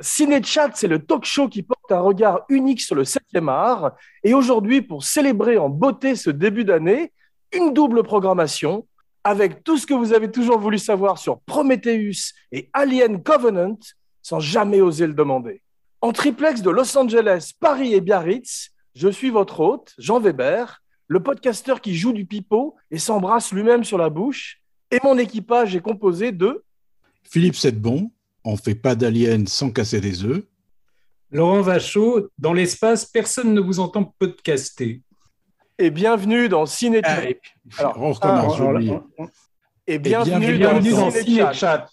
Cinéchat, c'est le talk show qui porte un regard unique sur le 7e art. Et aujourd'hui, pour célébrer en beauté ce début d'année, une double programmation avec tout ce que vous avez toujours voulu savoir sur Prometheus et Alien Covenant sans jamais oser le demander. En triplex de Los Angeles, Paris et Biarritz, je suis votre hôte, Jean Weber, le podcasteur qui joue du pipeau et s'embrasse lui-même sur la bouche. Et mon équipage est composé de Philippe Sedbon, on fait pas d'aliens sans casser des œufs. Laurent Vachaud, dans l'espace, personne ne vous entend podcaster. Et bienvenue dans Ciné ah, on recommence, Et bienvenue, dans, dans Ciné-Chat.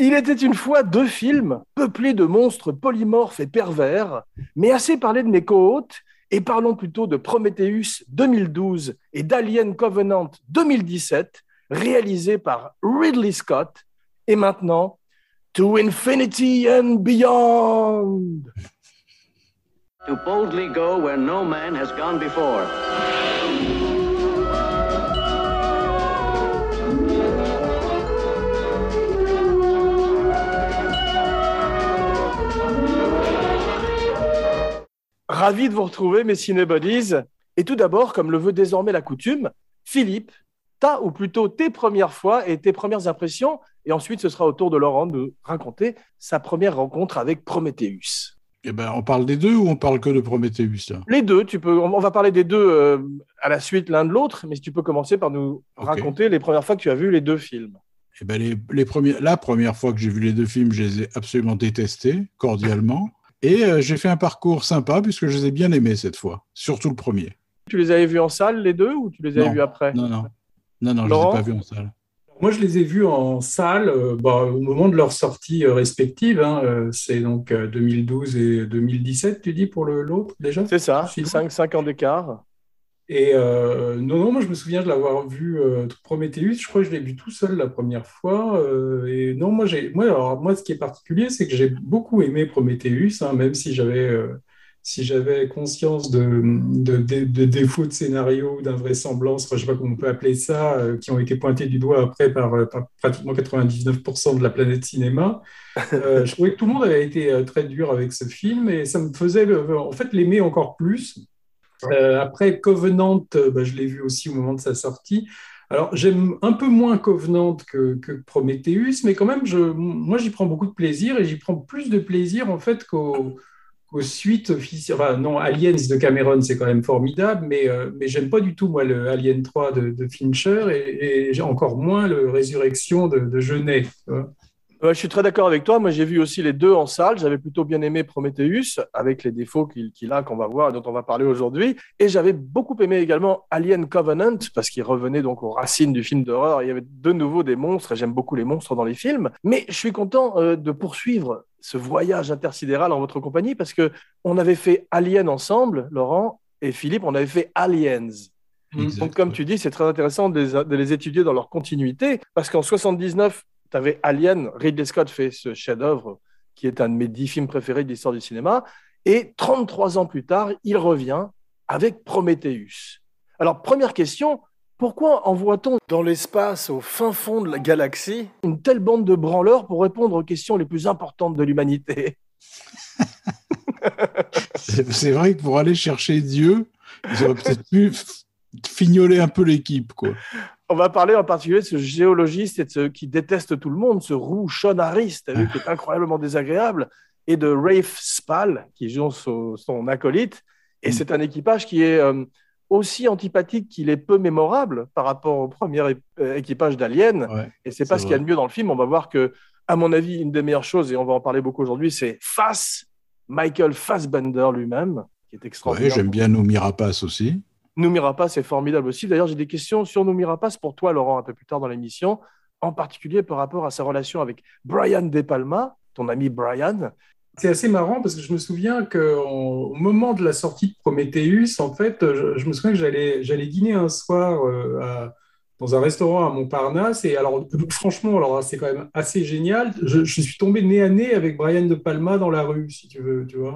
Il était une fois deux films peuplés de monstres polymorphes et pervers, mais assez parlé de mes co-hôtes et parlons plutôt de Prometheus 2012 et d'Alien Covenant 2017, réalisés par Ridley Scott. Et maintenant, To Infinity and Beyond. To boldly go where no man has gone before. Ravi de vous retrouver, mes cinébodies. Et tout d'abord, comme le veut désormais la coutume, Philippe, ta ou plutôt tes premières fois et tes premières impressions. Et ensuite, ce sera au tour de Laurent de raconter sa première rencontre avec Prometheus. Eh ben, on parle des deux ou on parle que de Prometheus Les deux. Tu peux. On va parler des deux euh, à la suite l'un de l'autre, mais si tu peux commencer par nous raconter les premières fois que tu as vu les deux films. Eh ben, les, les premiers, la première fois que j'ai vu les deux films, je les ai absolument détestés, cordialement. Et euh, j'ai fait un parcours sympa puisque je les ai bien aimés cette fois, surtout le premier. Tu les avais vus en salle les deux ou tu les avais vus après? Non, non. Non, non, je ne les ai pas vus en salle. Moi, je les ai vus en salle euh, bah, au moment de leur sortie euh, respective. Hein, c'est donc 2012 et 2017, tu dis, pour l'autre déjà? C'est ça, 5 ans d'écart. Et euh, non, non, moi je me souviens de l'avoir vu euh, Prometheus. Je crois que je l'ai vu tout seul la première fois. Euh, et non, moi, j'ai, moi, alors, moi, ce qui est particulier, c'est que j'ai beaucoup aimé Prometheus, hein, même si j'avais, si j'avais conscience de, de, de, défauts de scénario, d'invraisemblance, enfin, je sais pas comment on peut appeler ça, qui ont été pointés du doigt après par, pratiquement 99% de la planète cinéma. je trouvais que tout le monde avait été très dur avec ce film et ça me faisait, en fait, l'aimer encore plus. Euh, après, Covenant, euh, bah, je l'ai vu aussi au moment de sa sortie. Alors, j'aime un peu moins Covenant que, que Prometheus, mais quand même, moi, j'y prends beaucoup de plaisir et j'y prends plus de plaisir, en fait, qu'aux suites officielles. Enfin, non, Aliens de Cameron, c'est quand même formidable, mais, euh, mais j'aime pas du tout, moi, le Alien 3 de, Fincher et, et, encore moins le Résurrection de, de Genet je suis très d'accord avec toi. Moi, j'ai vu aussi les deux en salle. J'avais plutôt bien aimé Prometheus, avec les défauts qu'il a, qu'on va voir, dont on va parler aujourd'hui. Et j'avais beaucoup aimé également Alien Covenant, parce qu'il revenait donc aux racines du film d'horreur. Il y avait de nouveau des monstres, et j'aime beaucoup les monstres dans les films. Mais je suis content euh, de poursuivre ce voyage intersidéral en votre compagnie, parce que on avait fait Alien ensemble, Laurent et Philippe, on avait fait Aliens. Donc, comme tu dis, c'est très intéressant de les, de les, étudier dans leur continuité, parce qu'en 79, tu avais Alien, Ridley Scott fait ce chef-d'œuvre qui est un de mes dix films préférés de l'histoire du cinéma. Et 33 ans plus tard, il revient avec Prometheus. Alors, première question, pourquoi envoie-t-on dans l'espace, au fin fond de la galaxie, une telle bande de branleurs pour répondre aux questions les plus importantes de l'humanité? C'est vrai que pour aller chercher Dieu, ils auraient peut-être pu fignoler un peu l'équipe. quoi. On va parler en particulier de ce géologiste et de ce qui déteste tout le monde, ce roux Sean Harris, qui est incroyablement désagréable, et de Rafe Spall, qui joue son, acolyte. Et mm. c'est un équipage qui est euh, aussi antipathique qu'il est peu mémorable par rapport au premier euh, équipage d'Alien. et c'est pas ce qu'il y a de mieux dans le film. On va voir que, à mon avis, une des meilleures choses, et on va en parler beaucoup aujourd'hui, c'est Fass, Michael Fassbender lui-même, qui est extraordinaire. Oui, j'aime bien nos Mirapas aussi. Noumirapas, c'est formidable aussi. D'ailleurs, j'ai des questions sur Noumirapas pour toi, Laurent, un peu plus tard dans l'émission, en particulier par rapport à sa relation avec Brian De Palma, ton ami Brian. C'est assez marrant parce que je me souviens qu'au moment de la sortie de Prometheus, en fait, je, me souviens que j'allais, j'allais dîner un soir euh, dans un restaurant à Montparnasse. Et alors, franchement, alors c'est quand même assez génial. Je, je, suis tombé nez à nez avec Brian De Palma dans la rue, si tu veux, tu vois,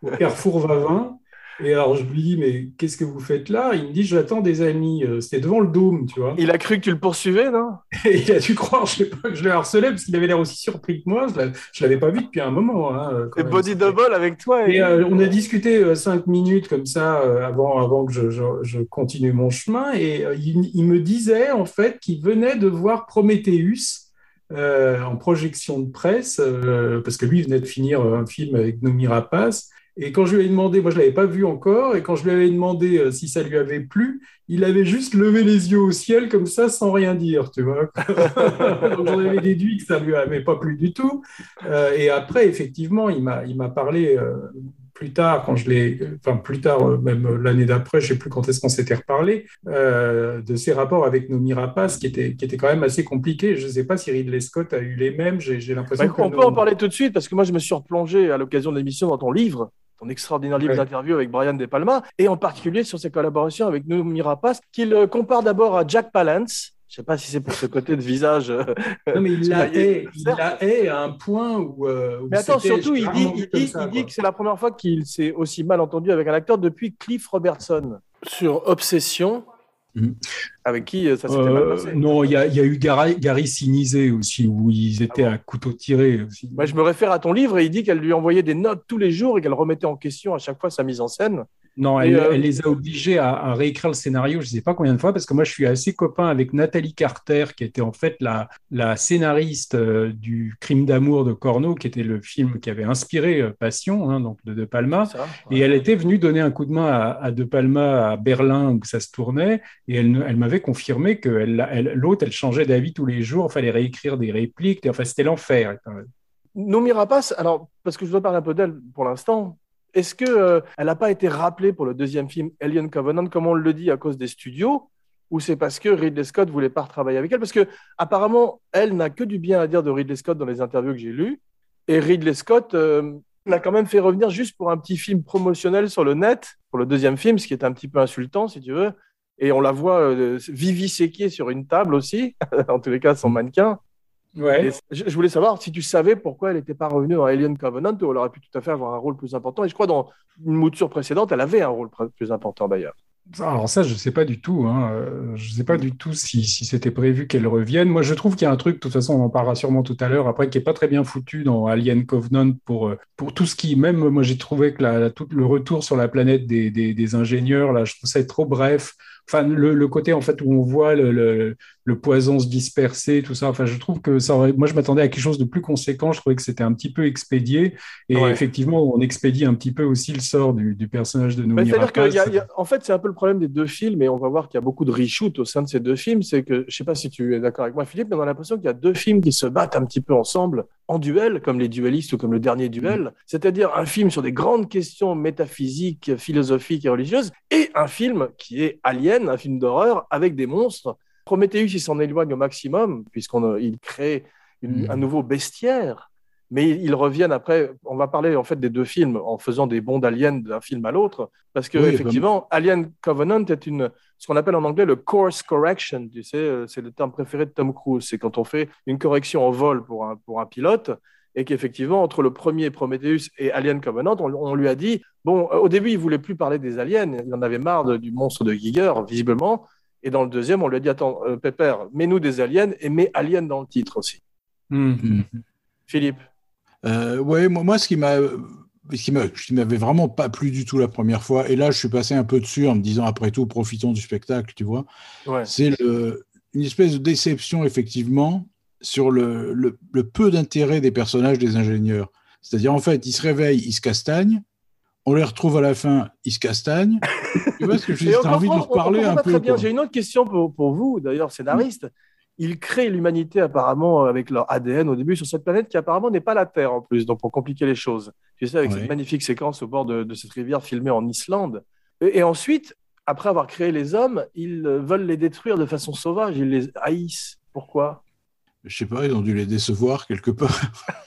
au Carrefour Vavin. Et alors, je lui dis, mais qu'est-ce que vous faites là? Il me dit, j'attends des amis. Euh, c'était devant le dôme, tu vois. Il a cru que tu le poursuivais, non? Et il a dû croire, je sais pas, que je le harcelais, parce qu'il avait l'air aussi surpris que moi. Je ne l'avais pas vu depuis un moment. Hein, et body double avec toi. Et, euh, on a discuté euh, cinq minutes comme ça avant, avant que je, je, continue mon chemin. Et il, il, me disait, en fait, qu'il venait de voir Prometheus. en projection de presse, parce que lui il venait de finir un film avec Nomi Rapace, et quand je lui ai demandé, moi je ne l'avais pas vu encore, et quand je lui avais demandé euh, si ça lui avait plu, il avait juste levé les yeux au ciel comme ça sans rien dire, tu vois. Donc j'en avais déduit que ça lui avait pas plu du tout. Euh, et après, effectivement, il m'a parlé euh, plus tard, quand je l'ai, enfin plus tard, même l'année d'après, je ne sais plus quand est-ce qu'on s'était reparlé, de ses rapports avec nos Rapace qui étaient, qui étaient quand même assez compliqués. Je ne sais pas si Ridley Scott a eu les mêmes, j'ai l'impression bah, On peut en parler tout de suite, parce que moi je me suis replongé à l'occasion de l'émission dans ton livre, ton extraordinaire livre d'interview avec Brian De Palma, et en particulier sur ses collaborations avec Noomi Rapace, qu'il compare d'abord à Jack Palance. Je ne sais pas si c'est pour ce côté de visage. Euh, non, mais il la hait, il à un point où. Euh, mais attends, surtout, il dit, il dit, il dit que c'est la première fois qu'il s'est aussi mal entendu avec un acteur depuis Cliff Robertson. Sur Obsession, Mm. Avec qui euh, ça s'était mal passé euh, Non, il y, a eu Gary, Gary Sinise aussi, où ils étaient ah à couteau tiré aussi. Moi, je me réfère à ton livre et il dit qu'elle lui envoyait des notes tous les jours et qu'elle remettait en question à chaque fois sa mise en scène. Non, euh, elle, les a obligés à, réécrire le scénario, je ne sais pas combien de fois, parce que moi, je suis assez copain avec Nathalie Carter, qui était en fait la, la scénariste euh, du Crime d'amour de Corneau, qui était le film qui avait inspiré euh, Passion, hein, donc de De Palma. Et elle était venue donner un coup de main à, De Palma à Berlin, où ça se tournait, et elle, elle m'avait confirmé que l'autre, elle, changeait d'avis tous les jours, il fallait réécrire des répliques, enfin, c'était l'enfer. Nomi Rapace, alors, parce que je dois parler un peu d'elle pour l'instant, est-ce qu'elle euh, n'a pas été rappelée pour le deuxième film Alien Covenant, comme on le dit, à cause des studios ou c'est parce que Ridley Scott voulait pas travailler avec elle? Parce que apparemment, elle n'a que du bien à dire de Ridley Scott dans les interviews que j'ai lues. Et Ridley Scott euh, l'a quand même fait revenir juste pour un petit film promotionnel sur le net, pour le deuxième film, ce qui est un petit peu insultant, si tu veux. Et on la voit euh, sur une table aussi, en tous les cas, son mannequin. Ouais. Je, voulais savoir si tu savais pourquoi elle n'était pas revenue dans Alien Covenant, ou elle aurait pu tout à fait avoir un rôle plus important. Et je crois dans une mouture précédente, elle avait un rôle plus important d'ailleurs. Alors ça, je ne sais pas du tout. Hein. Je ne sais pas du tout si, si c'était prévu qu'elle revienne. Moi, je trouve qu'il y a un truc, de toute façon, on en parlera sûrement tout à l'heure, après, qui n'est pas très bien foutu dans Alien Covenant pour, euh, pour tout ce qui... Même moi, j'ai trouvé que la, tout le retour sur la planète des, des, des ingénieurs, là, je trouve ça trop bref enfin le, côté en fait où on voit le, le, poison se disperser, tout ça. Enfin, je trouve que ça moi je m'attendais à quelque chose de plus conséquent. Je trouvais que c'était un petit peu expédié et effectivement on expédie un petit peu aussi le sort du, du personnage de Nomi C'est-à-dire qu'en fait c'est un peu le problème des deux films et on va voir qu'il y a beaucoup de reshoot au sein de ces deux films. C'est que je sais pas si tu es d'accord avec moi Philippe, mais on a l'impression qu'il y a deux films qui se battent un petit peu ensemble en duel, comme les duellistes ou comme le dernier duel, mm. c'est-à-dire un film sur des grandes questions métaphysiques, philosophiques et religieuses, et un film qui est Alien, un film d'horreur avec des monstres. Prometheus, il s'en éloigne au maximum, puisqu'il crée mm. un nouveau bestiaire, mais ils reviennent après. On va parler en fait des deux films en faisant des bonds d'Alien d'un film à l'autre, parce que effectivement, Alien Covenant est une ce qu'on appelle en anglais le course correction. Tu sais, euh, c'est le terme préféré de Tom Cruise. C'est quand on fait une correction en vol pour un, pour un pilote et qu'effectivement, entre le premier Prometheus et Alien Covenant, on, lui a dit, bon, euh, au début, il voulait plus parler des aliens, il en avait marre du monstre de Giger, visiblement, et dans le deuxième, on lui a dit, attends, euh, Pépère, mets-nous des aliens et mets Alien dans le titre aussi. Hmm. Philippe euh, Ouais, moi, moi, ce qui m'a ce qui m'avait vraiment pas plu du tout la première fois, et là je suis passé un peu dessus en me disant après tout profitons du spectacle, tu vois. C'est une espèce de déception effectivement sur le, le, peu d'intérêt des personnages des ingénieurs. C'est-à-dire en fait ils se réveillent, ils se castagnent, on les retrouve à la fin, ils se castagnent. tu vois ce que J'ai envie de leur parler un peu. J'ai une autre question pour, pour vous d'ailleurs scénariste ils créent l'humanité apparemment avec leur ADN au début sur cette planète qui apparemment n'est pas la Terre en plus, donc pour compliquer les choses. Tu sais, avec cette magnifique séquence au bord de, cette rivière filmée en Islande. Et, ensuite, après avoir créé les hommes, ils veulent les détruire de façon sauvage, ils les haïssent. Pourquoi? Je sais pas, ils ont dû les décevoir quelque part.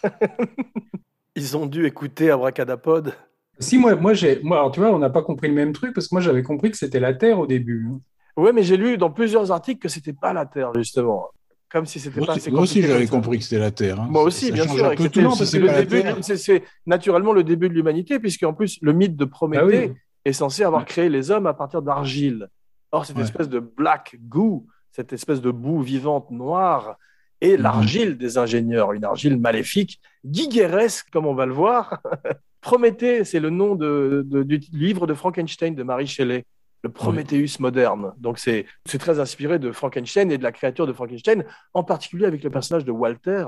ils ont dû écouter Abracadapod. Si, moi, moi, j'ai, moi alors, tu vois, on n'a pas compris le même truc parce que moi j'avais compris que c'était la Terre au début. Oui, mais j'ai lu dans plusieurs articles que c'était pas la Terre, justement. Comme si c'était pas assez Moi aussi, j'avais compris que c'était la Terre. Hein. Moi aussi, bien sûr. C'est naturellement le début de l'humanité, puisqu'en plus, le mythe de Prométhée ah est censé avoir créé les hommes à partir d'argile. Or, cette espèce de black goo, cette espèce de boue vivante noire, et mhm. l'argile des ingénieurs, une argile maléfique, guigueresque, comme on va le voir. Prométhée, c'est le nom de, du livre de Frankenstein de Marie Shelley le Prométhéeus moderne. Donc c'est très inspiré de Frankenstein et de la créature de Frankenstein, en particulier avec le personnage de Walter,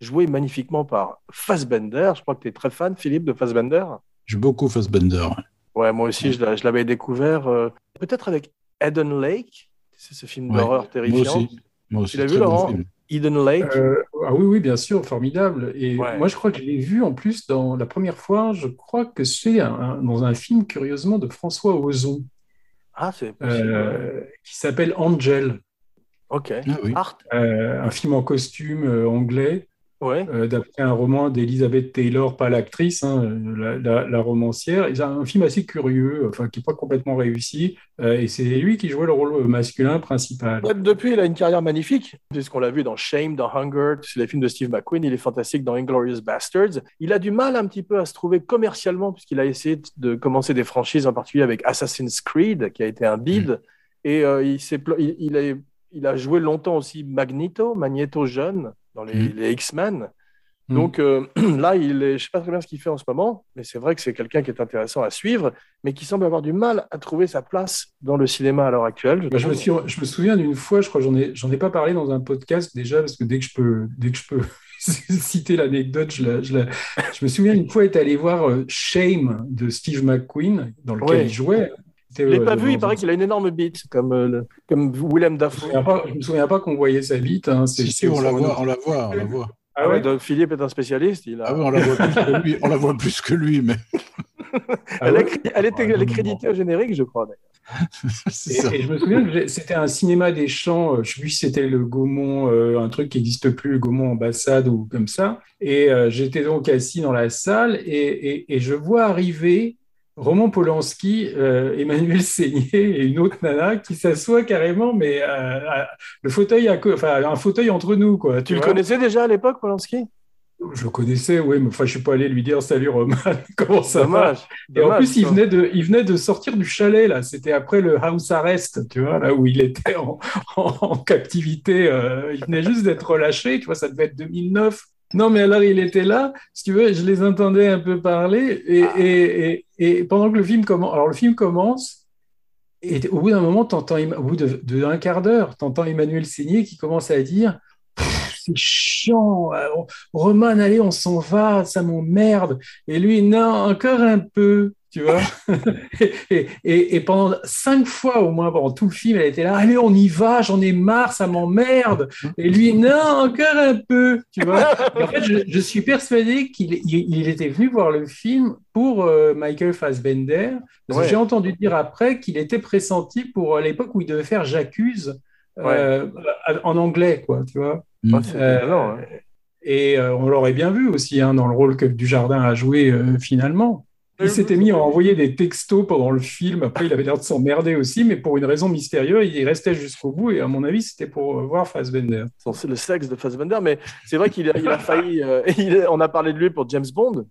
joué magnifiquement par Fassbender. Je crois que tu es très fan, Philippe, de Fassbender. J'aime beaucoup Fassbender. Ouais, moi aussi, je l'avais découvert euh, peut-être avec Eden Lake. C'est ce film d'horreur terrifiant. Moi aussi. Moi aussi tu l'as vu, Laurent? Eden Lake euh, ah oui, oui, bien sûr, formidable. Et moi, je crois que je l'ai vu en plus dans la première fois. Je crois que c'est dans un film, curieusement, de François Ozon. Ah, c'est euh, qui s'appelle Angel. Ok. Ah euh, un film en costume euh, anglais ouais. Euh, d'après un roman d'Elizabeth Taylor, pas l'actrice, hein, la, romancière. C'est un film assez curieux, enfin qui n'est pas complètement réussi, euh, et c'est lui qui jouait le rôle masculin principal. depuis, il a une carrière magnifique, puisqu'on l'a vu dans Shame, dans Hunger, c'est les films de Steve McQueen, il est fantastique dans Inglorious Bastards. Il a du mal un petit peu à se trouver commercialement, puisqu'il a essayé de commencer des franchises, en particulier avec Assassin's Creed, qui a été un bid, mm. et euh, il, il, il, a, il a joué longtemps aussi Magneto, Magneto jeune, dans les, mm. X-Men. Mm. Donc euh, là, il est, je ne sais pas très bien ce qu'il fait en ce moment, mais c'est vrai que c'est quelqu'un qui est intéressant à suivre, mais qui semble avoir du mal à trouver sa place dans le cinéma à l'heure actuelle. Je, bah, me, suis, je me, souviens d'une fois, je crois, j'en ai, j'en ai pas parlé dans un podcast déjà, parce que dès que je peux, dès que je peux citer l'anecdote, je, je, je, me souviens une fois être allé voir euh, Shame de Steve McQueen, dans lequel il jouait. Je ne l'ai pas vu, il paraît qu'il a une énorme bite, comme, euh, comme Willem Dafoe. Je ne me, souviens pas qu'on voyait sa bite. Hein, si, si, on la, voit, on la voit, on la voit. Ah, ouais, donc Philippe est un spécialiste. Il a... Ah oui, on la voit plus que lui, on la voit plus que lui mais... elle, ah elle, était, elle est créditée au générique, je crois. et, et, je me souviens que c'était un cinéma des champs, euh, je sais plus si c'était le Gaumont, euh, un truc qui n'existe plus, le Gaumont Ambassade ou comme ça. Et j'étais donc assis dans la salle et, et je vois arriver Roman Polanski, euh, Emmanuel Seigné et une autre nana qui s'assoit carrément, mais euh, le fauteuil, enfin, un fauteuil entre nous. Quoi, tu, le connaissais déjà à l'époque, Polanski? Je le connaissais, oui, mais enfin, je ne suis pas allé lui dire Salut Roman, comment ça va? Et en plus, il venait, de, il venait de sortir du chalet, là. C'était après le house arrest, tu vois, là où il était en, captivité. Euh, il venait juste d'être relâché, tu vois, ça devait être 2009. Non, mais alors il était là, si tu veux, je les entendais un peu parler, et, ah. et, et, pendant que le film commence, alors le film commence, et au bout d'un moment, t'entends, au bout d'un quart d'heure, tu entends Emmanuel Seigné qui commence à dire c'est chiant, euh, Roman, allez, on s'en va, ça m'emmerde. Et lui, non, encore un peu tu vois. et, et, pendant cinq fois au moins, pendant tout le film, elle était là, allez, on y va, j'en ai marre, ça m'emmerde. Et lui, non, encore un peu, tu vois. en fait, je, suis persuadé qu'il il, était venu voir le film pour euh, Michael Fassbender. J'ai entendu dire après qu'il était pressenti pour l'époque où il devait faire J'accuse euh, en anglais, quoi, tu vois. Euh, hein. Et on l'aurait bien vu aussi hein, dans le rôle que Dujardin a joué finalement. Il s'était mis à envoyer des textos pendant le film. Après, il avait l'air de s'emmerder aussi, mais pour une raison mystérieuse, il restait jusqu'au bout. Et à mon avis, c'était pour euh, voir Fassbender. C'est le sexe de Fassbender, mais c'est vrai qu'il a, failli. Euh, on a parlé de lui pour James Bond.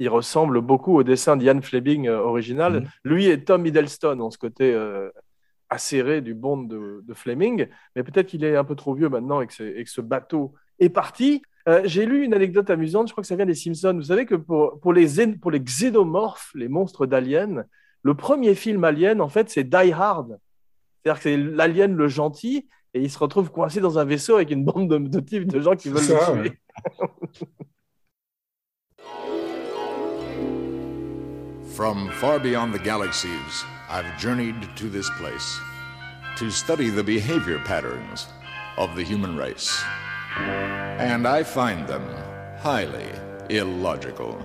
Il ressemble beaucoup au dessin d'Ian Fleming euh, original. Mm-hmm. Lui et Tom Hiddleston ont ce côté acéré du Bond de, Fleming, mais peut-être qu'il est un peu trop vieux maintenant et que ce bateau est parti. Euh, j'ai lu une anecdote amusante, je crois que ça vient des Simpsons. Vous savez que pour, pour, les, pour les xénomorphes, les monstres d'Alien, le premier film Alien, en fait, c'est Die Hard. C'est-à-dire que c'est l'alien le gentil, et il se retrouve coincé dans un vaisseau avec une bande de, de types de gens qui veulent le tuer. From far beyond the galaxies, I've journeyed to this place to study the behavior patterns of the human race. And I find them highly illogical.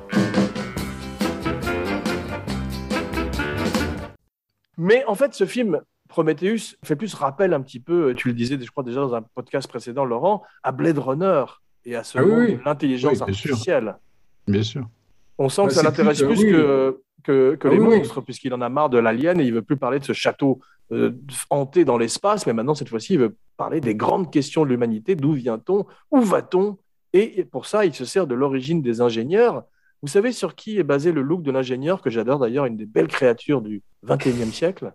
Mais en fait, ce film Prometheus fait plus rappel un petit peu, tu le disais, je crois déjà dans un podcast précédent, Laurent, à Blade Runner et à ce ah, l'intelligence artificielle. Bien sûr. On sent que ça l'intéresse plus, que que, ah les monstres, puisqu'il en a marre de l'alien et il veut plus parler de ce château euh, hanté dans l'espace, mais maintenant, cette fois-ci, il veut parler des grandes questions de l'humanité. D'où vient-on? Où va-t-on? Et pour ça, il se sert de l'origine des ingénieurs. Vous savez sur qui est basé le look de l'ingénieur, que j'adore d'ailleurs, une des belles créatures du XXIe siècle?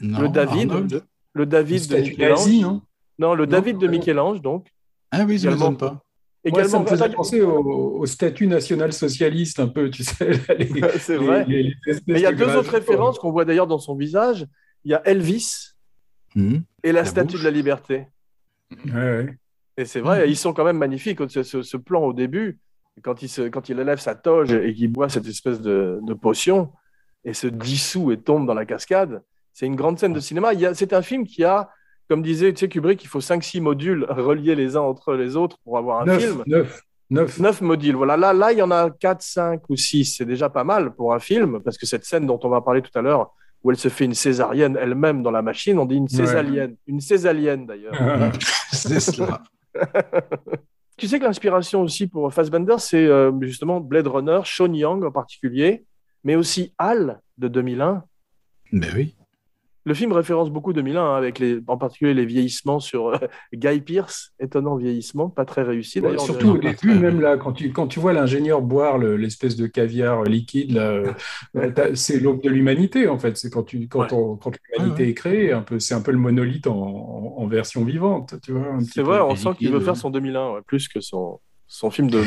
Le David. Le, David de Michel-Ange. Non, le David de Michel-Ange, donc. Ah oui, ça ne pas. Également, ça me faisait penser au, statut national-socialiste un peu, tu sais. C'est vrai. Mais il y a deux autres références qu'on voit d'ailleurs dans son visage. Il y a Elvis hmm. et la, statue de la liberté. Et c'est vrai, ils sont quand même magnifiques. Ce, ce, plan au début, quand il, se, quand il élève sa toge et qu'il boit cette espèce de, potion et se dissout et tombe dans la cascade, c'est une grande scène de cinéma. C'est un film qui a comme disait tu sais, Kubrick, il faut 5-6 modules reliés les uns entre les autres pour avoir un film. 9. 9. 9 modules. Voilà, là, là, il y en a 4, 5 ou 6. C'est déjà pas mal pour un film, parce que cette scène dont on va parler tout à l'heure, où elle se fait une césarienne elle-même dans la machine, on dit une césalienne. Une césalienne, d'ailleurs. c'est cela. tu sais que l'inspiration aussi pour Fassbender, c'est euh, justement Blade Runner, Sean Young en particulier, mais aussi Hal de 2001. Ben oui. Le film référence beaucoup 2001, hein, avec les, en particulier les vieillissements sur euh, Guy Pierce, étonnant vieillissement, pas très réussi d'ailleurs. surtout au début, même là, quand tu, quand tu vois l'ingénieur boire l'espèce de caviar liquide, euh, c'est l'aube de l'humanité en fait. C'est quand, tu, quand, quand l'humanité est créée, un peu, c'est un peu le monolithe en, version vivante. Tu vois, c'est vrai, on sent qu'il veut faire son 2001 plus que son, son film de.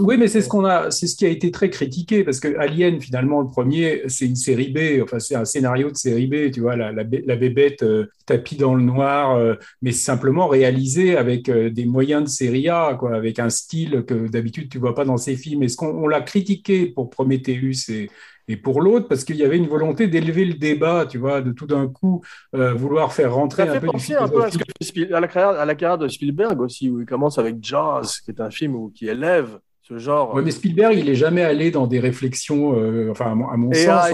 oui, mais c'est ce qu'on a, c'est ce qui a été très critiqué parce que Alien, finalement, le premier, c'est une série B. Enfin, c'est un scénario de série B. Tu vois, la, la, bébête euh, tapis dans le noir, euh, mais simplement réalisé avec euh, des moyens de série A, quoi, avec un style que d'habitude tu vois pas dans ces films. Est-ce qu'on l'a critiqué pour Prometheus et et pour l'autre parce qu'il y avait une volonté d'élever le débat, tu vois, de tout d'un coup euh, vouloir faire rentrer un peu penser un peu à, la carrière, à la carrière de Spielberg aussi, où il commence avec Jazz, qui est un film où, qui élève ce genre. Oui, mais Spielberg, il n'est jamais allé dans des réflexions, euh, enfin, à mon, sens.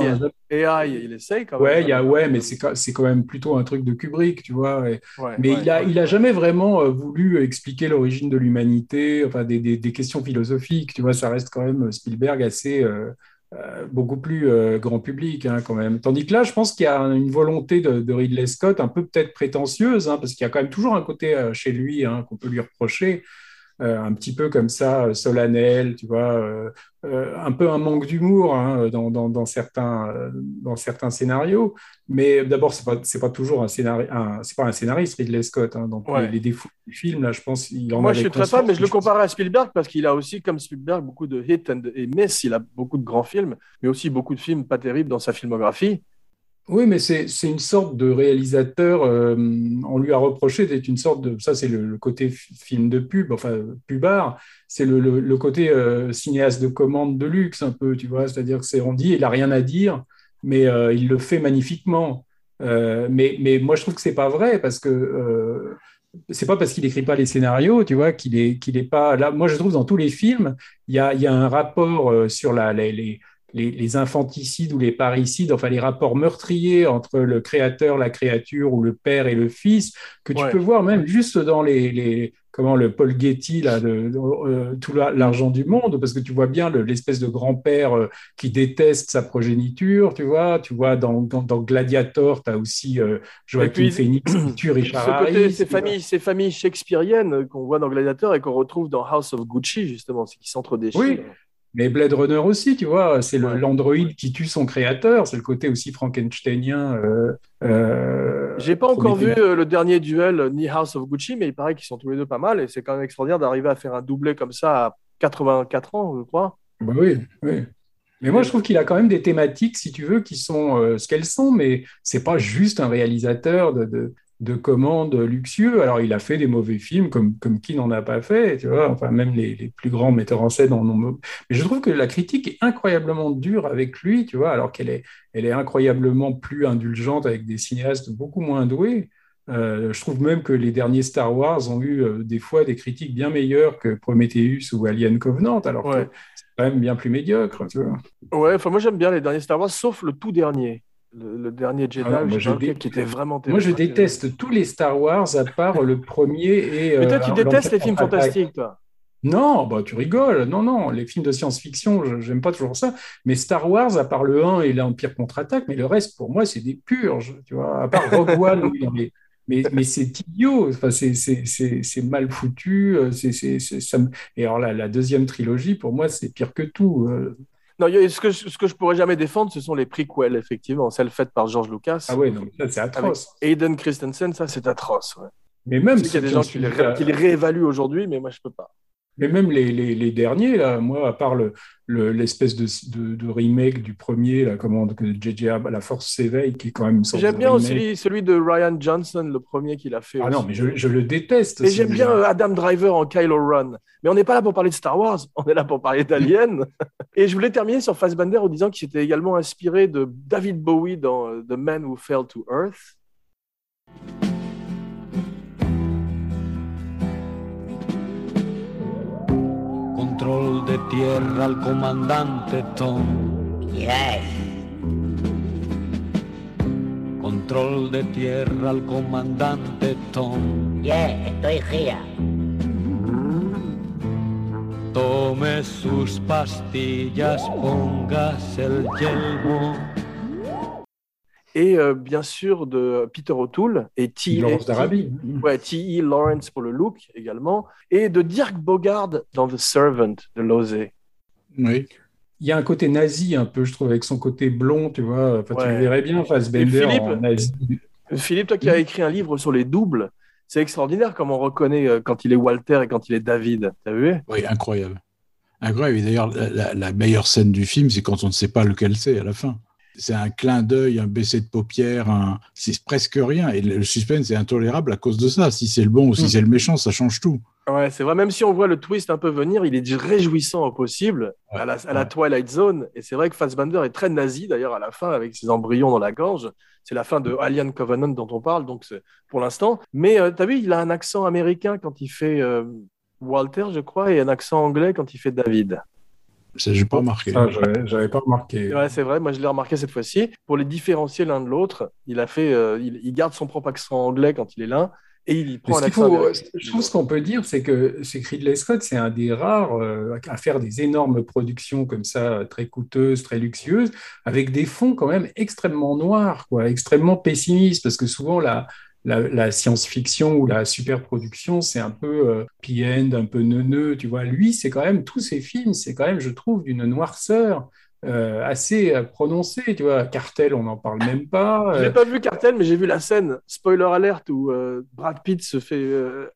AI, hein, il essaye quand même. Ouais, il y a, ouais mais c'est quand même plutôt un truc de Kubrick, tu vois. mais il, a, il a jamais vraiment euh, voulu expliquer l'origine de l'humanité, enfin, des, des, des, questions philosophiques, tu vois. Ça reste quand même Spielberg assez. Euh, beaucoup plus euh, grand public hein, quand même. Tandis que là, je pense qu'il y a une volonté de, Ridley Scott un peu peut-être prétentieuse, hein, parce qu'il y a quand même toujours un côté euh, chez lui hein, qu'on peut lui reprocher, un petit peu comme ça, solennel, tu vois, un peu un manque d'humour dans, dans, certains, dans certains scénarios. Mais d'abord, c'est pas c'est pas toujours un scénario, c'est pas un scénariste Ridley Scott. donc les, défauts du film, là, je pense, il en Moi, je suis très fan, mais je le compare à Spielberg parce qu'il a aussi, comme Spielberg, beaucoup de hits et miss. Il a beaucoup de grands films, mais aussi beaucoup de films pas terribles dans sa filmographie. Oui, mais c'est une sorte de réalisateur, euh, on lui a reproché d'être une sorte de, ça c'est le, côté film de pub, enfin pubard, c'est le, côté euh, cinéaste de commande de luxe un peu, tu vois, c'est-à-dire que c'est on dit, il a rien à dire, mais euh, il le fait magnifiquement. Mais, moi, je trouve que c'est pas vrai parce que c'est pas parce qu'il écrit pas les scénarios, tu vois, qu'il est, est pas là. Moi, je trouve dans tous les films, il y a, y a, un rapport sur la, les, les, infanticides ou les parricides, enfin les rapports meurtriers entre le créateur, la créature ou le père et le fils, que tu peux voir même juste dans les, comment le Paul Getty, là, euh, tout l'argent du monde, parce que tu vois bien l'espèce de grand-père euh, qui déteste sa progéniture, tu vois. Tu vois, dans, dans, Gladiator, tu as aussi euh, Joaquin Phoenix tue Richard ces familles, ces familles shakespeariennes qu'on voit dans Gladiator et qu'on retrouve dans House of Gucci, justement, c'est qui s'entre-déchirent. Oui. Mais Blade Runner aussi, tu vois, c'est l'androïde qui tue son créateur, c'est le côté aussi frankensteinien. Euh, euh, J'ai pas encore vu euh, le dernier duel ni House of Gucci, mais il paraît qu'ils sont tous les deux pas mal et c'est quand même extraordinaire d'arriver à faire un doublé comme ça à 84 ans, je crois. Bah oui, oui. Mais moi, je trouve qu'il a quand même des thématiques, si tu veux, qui sont ce qu'elles sont, mais c'est pas juste un réalisateur de, de commandes luxueux. Alors, il a fait des mauvais films, comme, comme qui n'en a pas fait, tu vois, enfin, même les, plus grands metteurs en scène en ont. Mais je trouve que la critique est incroyablement dure avec lui, tu vois, alors qu'elle est, elle est incroyablement plus indulgente avec des cinéastes beaucoup moins doués. Euh, je trouve même que les derniers Star Wars ont eu euh, des fois des critiques bien meilleures que Prometheus ou Alien Covenant, alors que c'est quand même bien plus médiocre, tu vois. Ouais, enfin, moi j'aime bien les derniers Star Wars, sauf le tout dernier le, dernier Jedi, ah qui était vraiment Moi, je déteste tous les Star Wars à part le premier et. Mais toi, tu euh, détestes les films fantastiques, toi Non, bah tu rigoles. Non, non, les films de science-fiction, j'aime pas toujours ça. Mais Star Wars, à part le 1 et l'Empire contre-attaque, mais le reste, pour moi, c'est des purges. Tu vois, à part Rogue One, mais, mais, mais c'est idiot. Enfin, c'est mal foutu. Euh, c'est ça Et alors là, la deuxième trilogie, pour moi, c'est pire que tout. Non, ce que, ce que je pourrais jamais défendre, ce sont les prequels, effectivement, celles faites par George Lucas. Ah ouais, non, ça c'est atroce. Aiden Christensen, ça c'est atroce. Mais même. Il y a des gens qui les, qui les réévaluent aujourd'hui, mais moi je peux pas. Mais même les, les, les, derniers, là, moi, à part l'espèce le, de, de, remake du premier, là, comment, JJ, La Force s'éveille, qui est quand même. J'aime bien aussi celui de Ryan Johnson, le premier qu'il a fait. Ah non, mais je, je, le déteste. Et j'aime bien euh, Adam Driver en Kylo Ren. Mais on n'est pas là pour parler de Star Wars, on est là pour parler d'Alien. Et je voulais terminer sur Fassbender en disant qu'il s'était également inspiré de David Bowie dans euh, The Man Who Fell to Earth. De tierra al comandante Tom. Yes. Control de tierra al comandante Tom. Yes, estoy here. Tome sus pastillas, póngase el yelmo. Et euh, bien sûr de Peter O'Toole et T. Lawrence d'Arabie. Ouais, T.E. Lawrence pour le look également, et de Dirk Bogard dans The Servant de Lozé. Oui. Il y a un côté nazi un peu, je trouve, avec son côté blond, tu vois. Enfin, Tu le verrais bien Fassbender Philippe, en nazi. Philippe, toi qui as écrit un livre sur les doubles, c'est extraordinaire comme on reconnaît euh, quand il est Walter et quand il est David. T'as vu? Oui, incroyable. Incroyable. Et d'ailleurs, la, la meilleure scène du film, c'est quand on ne sait pas lequel c'est à la fin c'est un clin d'œil, un baisser de paupières, un... c'est presque rien. Et le suspense est intolérable à cause de ça. Si c'est le bon ou si mm. c'est le méchant, ça change tout. Ouais, c'est vrai. Même si on voit le twist un peu venir, il est réjouissant au possible à, la, Twilight Zone. Et c'est vrai que Fassbender est très nazi d'ailleurs à la fin avec ses embryons dans la gorge. C'est la fin de Alien Covenant dont on parle, donc pour l'instant. Mais euh, tu as vu, il a un accent américain quand il fait euh, Walter, je crois, et un accent anglais quand il fait David. Ça, j'ai pas remarqué. Ah, j'avais pas remarqué. Ouais, c'est vrai. Moi, je l'ai remarqué cette fois-ci. Pour les différencier l'un de l'autre, il a fait, euh, il, garde son propre accent anglais quand il est là. Et il prend un accent faut, Je trouve ce qu'on peut dire, c'est que c'est Ridley Scott, c'est un des rares euh, à faire des énormes productions comme ça, très coûteuses, très luxueuses, avec des fonds quand même extrêmement noirs, quoi, extrêmement pessimistes, parce que souvent la, la, science-fiction ou la super-production, c'est un peu euh, end un peu neuneux, tu vois. Lui, c'est quand même, tous ses films, c'est quand même, je trouve, d'une noirceur euh, assez euh, prononcée, tu vois. Cartel, on n'en parle même pas. Je n'ai pas vu Cartel, mais j'ai vu la scène, spoiler alert, où Brad Pitt se fait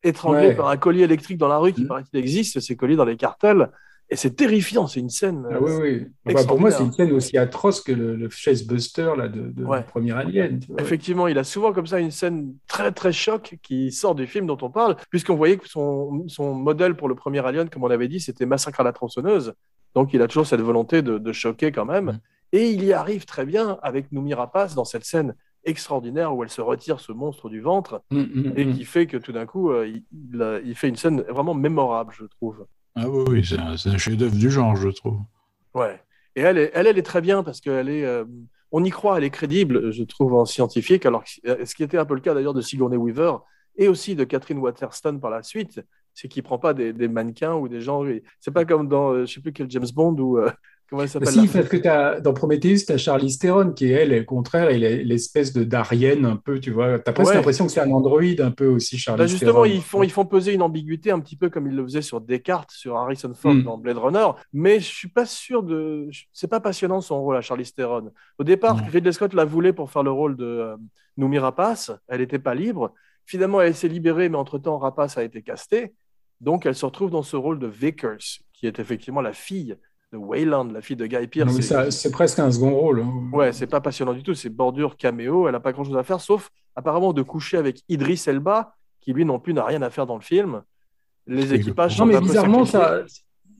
étrangler par un collier électrique dans la rue, qui mmh. paraît qu'il existe, ces colliers dans les cartels. Et c'est terrifiant, c'est une scène. Ah, oui, oui. Pour moi, c'est une scène aussi atroce que le, le Buster là, de, de premier Alien. Effectivement, il a souvent comme ça une scène très très choc qui sort du film dont on parle, puisqu'on voyait que son, son, modèle pour le premier Alien, comme on avait dit, c'était Massacre à la tronçonneuse. Donc il a toujours cette volonté de, de choquer quand même. Et il y arrive très bien avec Noumi Rapace dans cette scène extraordinaire où elle se retire ce monstre du ventre mm, mm, et mm. qui fait que tout d'un coup, euh, il, il, fait une scène vraiment mémorable, je trouve. Ah oui, c'est un, chef-d'œuvre du genre, je trouve. Ouais. Et elle, elle, elle est très bien parce qu'elle est. Euh, on y croit, elle est crédible, je trouve, en scientifique. Alors, ce qui était un peu le cas d'ailleurs de Sigourney Weaver et aussi de Catherine Waterston par la suite, c'est qu'il ne prend pas des, mannequins ou des gens. C'est pas comme dans, euh, je ne sais plus quel Android Bond où euh, Comment s'appelle Si, parce que as, dans Prometheus, tu as Charlie Theron qui, elle, est au contraire, elle est l'espèce de d'Arienne un peu, tu vois. Tu as presque l'impression que c'est un androïde un peu aussi, Charlie bah Justement, ils font, ils font peser une ambiguïté un petit peu comme ils le faisaient sur Descartes, sur Harrison Ford hmm. dans Blade Runner. Mais je suis pas sûr de. C'est pas passionnant son rôle à Charlie Theron. Au départ, hmm. Ridley Scott la voulait pour faire le rôle de euh, Noomi Rapace. Elle n'était pas libre. Finalement, elle s'est libérée, mais entre-temps, Rapace a été castée. Donc, elle se retrouve dans ce rôle de Vickers, qui est effectivement la fille de Wayland, la fille de Guy Pearce. C'est presque un second rôle. Hein. Ouais, c'est pas passionnant du tout. C'est bordure caméo. Elle n'a pas grand chose à faire, sauf apparemment de coucher avec Idris Elba, qui lui non plus n'a rien à faire dans le film. Les équipages non, mais bizarrement, ça,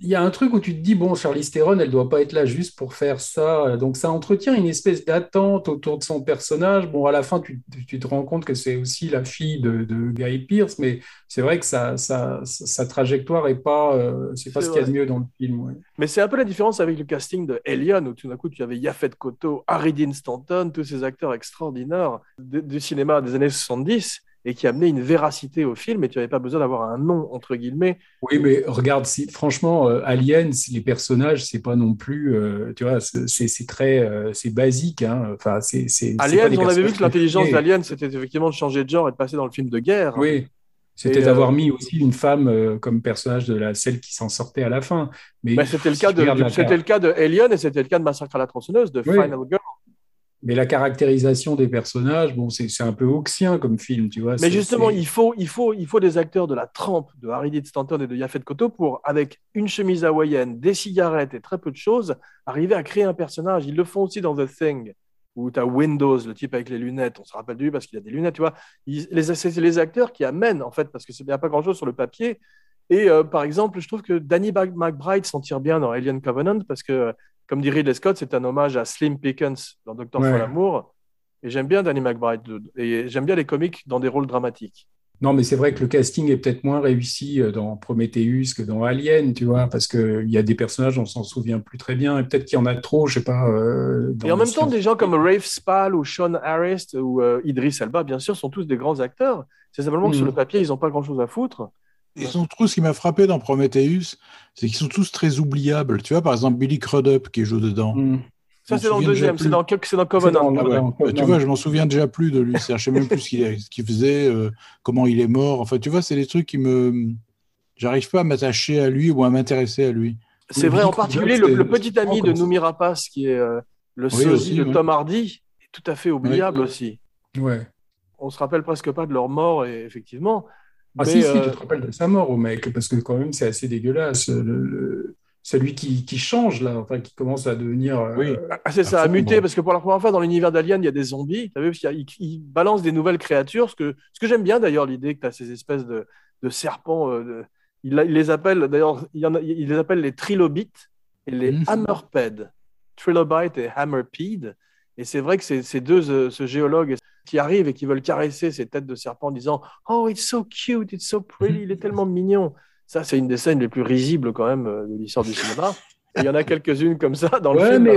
il y a un truc où tu te dis, bon, Charlie Theron, elle doit pas être là juste pour faire ça. Donc, ça entretient une espèce d'attente autour de son personnage. Bon, à la fin, tu, te rends compte que c'est aussi la fille de, Guy Pierce, mais c'est vrai que sa, sa, trajectoire est pas, euh, c'est pas ce qu'il y a de mieux dans le film. Mais c'est un peu la différence avec le casting de Alien, où tout d'un coup, tu avais Yafet Koto, Harry Dean Stanton, tous ces acteurs extraordinaires du cinéma des années 70 et qui amenait une véracité au film et tu n'avais pas besoin d'avoir un nom entre guillemets. Oui, mais regarde, si, franchement, euh, Aliens, les personnages, c'est pas non plus, euh, tu vois, c'est très, euh, c'est basique. Hein. Enfin, c'est. Aliens, on avait vu que l'intelligence d'Aliens, c'était effectivement de changer de genre et de passer dans le film de guerre. Oui. C'était d'avoir mis aussi une femme comme personnage de la celle qui s'en sortait à la fin. Mais bah, c'était le cas de, c'était le cas de Alien et c'était le cas de Massacre à la tronçonneuse de Final Girl. Mais la caractérisation des personnages, bon, c'est un peu oxien comme film, tu vois. Mais justement, il faut, il, faut, il faut des acteurs de la trempe de Harry Dean Stanton et de Yafet Koto pour, avec une chemise hawaïenne, des cigarettes et très peu de choses, arriver à créer un personnage. Ils le font aussi dans The Thing, où tu as Windows, le type avec les lunettes. On se rappelle de lui parce qu'il a des lunettes, tu vois. C'est les acteurs qui amènent, en fait, parce qu'il n'y a pas grand-chose sur le papier. Et euh, par exemple, je trouve que Danny McBride s'en tire bien dans Alien Covenant parce que comme dit Ridley Scott, c'est un hommage à Slim Pickens dans Docteur ouais. Folamour. Et j'aime bien Danny McBride. Et j'aime bien les comiques dans des rôles dramatiques. Non, mais c'est vrai que le casting est peut-être moins réussi euh, dans Prometheus que dans Alien, tu vois, parce qu'il y a des personnages, on s'en souvient plus très bien, et peut-être qu'il y en a trop, je sais pas. Euh, et en même temps, des gens comme Rafe Spall ou Sean Harris ou euh, Idris Elba, bien sûr, sont tous des grands acteurs. C'est simplement que sur mm. le papier, ils n'ont pas grand-chose à foutre. Ils sont tous, ce qui m'a frappé dans Prometheus, c'est qu'ils sont tous très oubliables. Tu vois, par exemple, Billy Crudup qui joue dedans. Hmm. Ça, c'est dans le deuxième, c'est dans, dans Covenant. Bah, tu vois, je m'en souviens déjà plus de lui. Je sais même plus ce qu'il faisait, euh, comment il est mort. Enfin, tu vois, c'est des trucs qui me. J'arrive pas à m'attacher à lui ou à m'intéresser à lui. C'est vrai, en particulier, le, petit ami de Noumi Rapace, qui est euh, le sosie de Tom Hardy, est tout à fait oubliable aussi. Ouais. On se rappelle presque pas de leur mort, et effectivement. Ah si, si, tu euh, te rappelles de sa mort au mec, parce que quand même c'est assez dégueulasse. Le, Celui qui, qui, change là, enfin qui commence à devenir. Euh, oui, ah, c'est ça, à muter, parce que pour la première fois dans l'univers d'Alien, il y a des zombies. Tu as vu, parce qu'il il, balance des nouvelles créatures. Ce que, ce que j'aime bien d'ailleurs, l'idée que tu as ces espèces de, de serpents. Euh, il, les appelle, d'ailleurs, il, il, les appelle les trilobites et les mmh. hammerpeds. Trilobite et hammerpede. Et c'est vrai que ces deux, ce géologue qui arrivent et qui veulent caresser ces têtes de serpents en disant Oh, it's so cute, it's so pretty, il est tellement mignon. Ça, c'est une des scènes les plus risibles quand même euh, de l'histoire du cinéma. il y en a quelques-unes comme ça dans le film. Mais,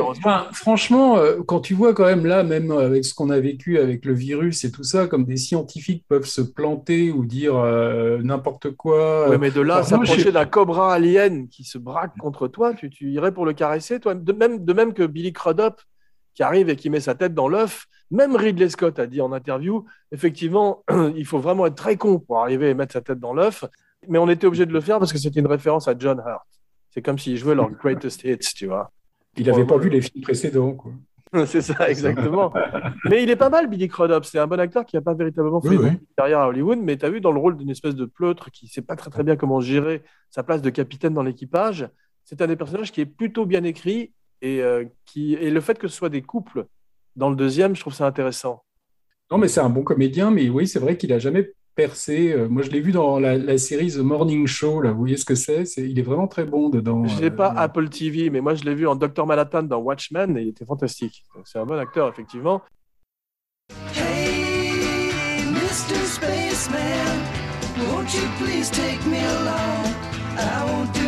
franchement, euh, quand tu vois quand même là, même avec ce qu'on a vécu avec le virus et tout ça, comme des scientifiques peuvent se planter ou dire euh, n'importe quoi. Oui, mais de là, s'approcher d'un cobra alien qui se braque contre toi, tu, tu, irais pour le caresser, toi? De même, de même que Billy Crudup qui arrive et qui met sa tête dans l'œuf. Même Ridley Scott a dit en interview, effectivement, il faut vraiment être très con pour arriver et mettre sa tête dans l'œuf. Mais on était obligé de le faire parce que c'était une référence à John Hurt. C'est comme s'il jouait leur greatest hits, tu vois. Il n'avait pas vu les films précédents, quoi. c'est ça, exactement. mais il est pas mal, Billy Crudup. C'est un bon acteur qui n'a pas véritablement fait une carrière à Hollywood, mais tu as vu dans le rôle d'une espèce de pleutre qui ne sait pas très, très bien comment gérer sa place de capitaine dans l'équipage. C'est un des personnages qui est plutôt bien écrit et, euh, qui, et le fait que ce soit des couples dans le deuxième, je trouve ça intéressant. Non, mais c'est un bon comédien, mais oui, c'est vrai qu'il n'a jamais percé. Euh, moi, je l'ai vu dans la, série The Morning Show, là, vous voyez ce que c'est Il est vraiment très bon dedans. Je n'ai pas euh, Apple TV, mais moi, je l'ai vu en Dr. Manhattan dans Watchmen, et il était fantastique. C'est un bon acteur, effectivement. Hey, Mr. Spaceman, won't you please take me along? I won't do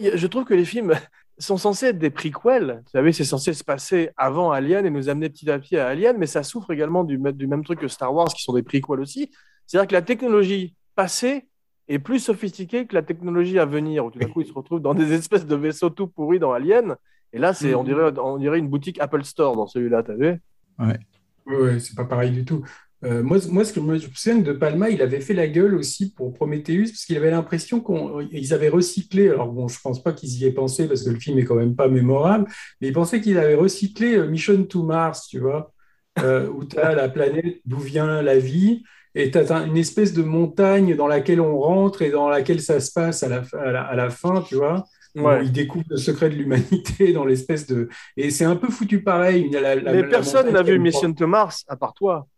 je trouve que les films sont censés être des prequels. Vous savez, c'est censé se passer avant Alien et nous amener petit à petit à Alien, mais ça souffre également du, même truc que Star Wars, qui sont des prequels aussi. C'est-à-dire que la technologie passée est plus sophistiquée que la technologie à venir, où tout d'un coup, ils se retrouvent dans des espèces de vaisseaux tout pourris dans Alien. Et là, c'est, on, mm-hmm. dirait, on dirait une boutique Apple Store dans celui-là, t'as vu? Ouais. Ouais, c'est pas pareil du tout. Euh, moi, moi, ce que je me souviens de Palma, il avait fait la gueule aussi pour Prometheus, parce qu'il avait l'impression qu'ils avaient recyclé. Alors, bon, je ne pense pas qu'ils y aient pensé, parce que le film est quand même pas mémorable, mais ils pensaient qu'ils avaient recyclé euh, Mission to Mars, tu vois, euh, où tu as la planète d'où vient la vie, et tu as une espèce de montagne dans laquelle on rentre et dans laquelle ça se passe à la, à la, fin, tu vois. Ouais. il découvre le secret de l'humanité dans l'espèce de. Et c'est un peu foutu pareil. mais personne n'a vu Mission to Mars, à part toi.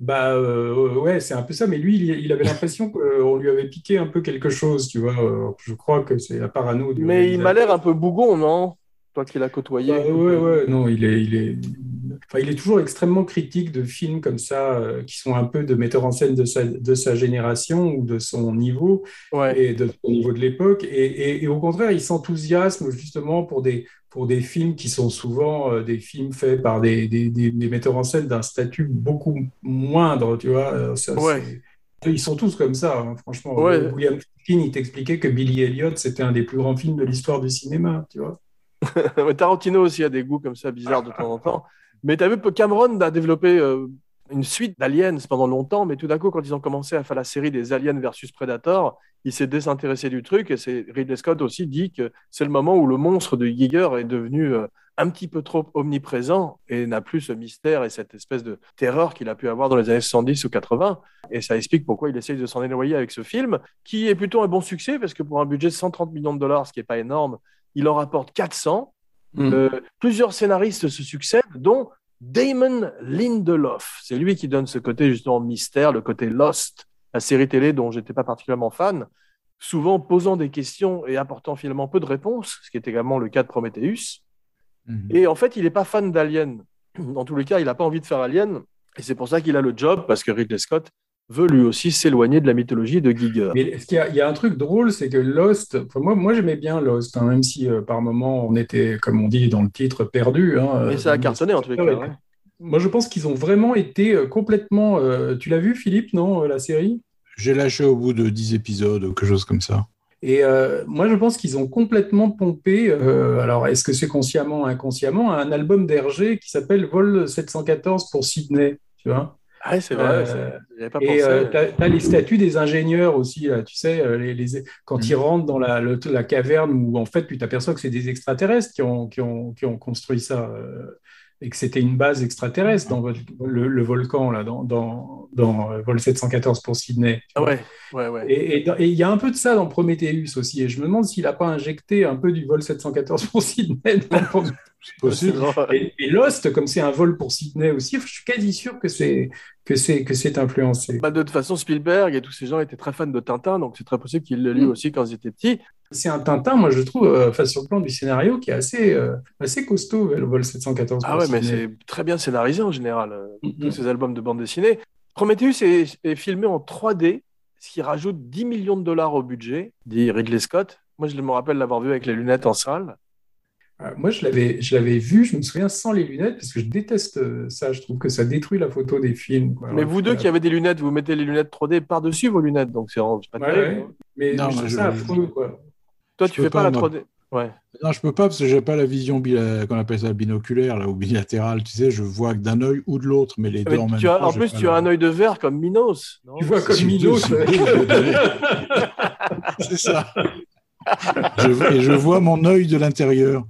Bah euh, ouais, c'est un peu ça. Mais lui, il, avait l'impression qu'on lui avait piqué un peu quelque chose, tu vois. Euh, je crois que c'est la parano. Mais il m'a l'air un peu bougon, non? Toi qui l'as côtoyé. Bah, ouais, ouais, non, il est, il est, enfin, il est toujours extrêmement critique de films comme ça, euh, qui sont un peu de metteur en scène de sa, de sa génération ou de son niveau et de son niveau de l'époque. Et, et, au contraire, il s'enthousiasme justement pour des, pour des films qui sont souvent euh, des films faits par des, des, des, metteurs en scène d'un statut beaucoup moindre, tu vois. Euh, ils sont tous comme ça, hein, franchement. William Friedkin, il t'expliquait que Billy Elliot, c'était un des plus grands films de l'histoire du cinéma, tu vois. Tarantino aussi a des goûts comme ça bizarres de temps en temps. Mais tu as vu, Cameron a développé euh, une suite d'Aliens pendant longtemps, mais tout d'un coup, quand ils ont commencé à faire la série des Aliens versus Predator, il s'est désintéressé du truc et c'est Ridley Scott aussi dit que c'est le moment où le monstre de Giger est devenu euh, un petit peu trop omniprésent et n'a plus ce mystère et cette espèce de terreur qu'il a pu avoir dans les années 70 ou 80. Et ça explique pourquoi il essaye de s'en éloigner avec ce film, qui est plutôt un bon succès parce que pour un budget de 130 millions de dollars, ce qui n'est pas énorme, il en rapporte 400. Mm. Euh, plusieurs scénaristes se succèdent, dont Damon Lindelof. C'est lui qui donne ce côté justement mystère, le côté Lost, la série télé dont j'étais pas particulièrement fan, souvent posant des questions et apportant finalement peu de réponses, ce qui est également le cas de Prometheus. Mhm. Et en fait, il n'est pas fan d'Alien. Dans tous les cas, il n'a pas envie de faire Alien. Et c'est pour ça qu'il a le job, parce que Ridley Scott veut lui aussi s'éloigner de la mythologie de Giger. Mais il y, a un truc drôle, c'est que Lost, moi, moi j'aimais bien Lost, hein, même si euh, par moment on était, comme on dit dans le titre, perdu. Hein, Mais ça a cartonné en tous les cas. Moi je pense qu'ils ont vraiment été euh, complètement. Euh, tu l'as vu, Philippe, non, la série? J'ai lâché au bout de 10 épisodes, quelque chose comme ça. Et moi, je pense qu'ils ont complètement pompé, alors est-ce que c'est consciemment ou inconsciemment, un album d'Hergé qui s'appelle Vol 714 pour Sydney, tu vois? Ah, c'est vrai. Euh, pas et euh, tu as, les statuts des ingénieurs aussi, là, tu sais, euh, les, les, quand ils mm. rentrent dans la, la, caverne où en fait tu t'aperçois que c'est des extraterrestres qui ont, qui ont, qui ont construit ça et que c'était une base extraterrestre dans le, volcan, là, dans, dans, dans, Vol 714 pour Sydney. Ah ouais, ouais, ouais. Et il y a un peu de ça dans Prometheus aussi. Et je me demande s'il n'a pas injecté un peu du Vol 714 pour Sydney dans, c'est possible. Et, Lost, comme c'est un vol pour Sydney aussi, je suis quasi sûr que c'est que c'est que c'est influencé. Bah de toute façon, Spielberg et tous ces gens étaient très fans de Tintin, donc c'est très possible qu'ils le lu mm. aussi quand ils étaient petits. C'est un Tintin, moi je trouve, euh, face sur le plan du scénario, qui est assez euh, assez costaud, le vol 714. Ah ouais, mais c'est très bien scénarisé en général, euh, tous ces albums de bande dessinée. Prometheus est, est, filmé en 3D, ce qui rajoute 10 millions de dollars au budget, dit Ridley Scott. Moi, je me rappelle l'avoir vu avec les lunettes en salle. Euh, moi, je l'avais, je l'avais vu, je me souviens, sans les lunettes, parce que je déteste euh, ça. Je trouve que ça détruit la photo des films. Mais vous deux qui avez des lunettes, vous mettez les lunettes 3D par-dessus vos lunettes, donc c'est pas terrible. Mais, non, je ça affreux, quoi. Toi, tu fais pas, la 3D Ouais. Non, je peux pas parce que j'ai pas la vision qu'on appelle ça binoculaire là ou bilatérale. Tu sais, je vois que d'un œil ou de l'autre, mais les deux en même temps. En plus, tu as un œil de verre comme Minos. tu vois comme Minos. C'est ça. je, et je vois mon œil de l'intérieur.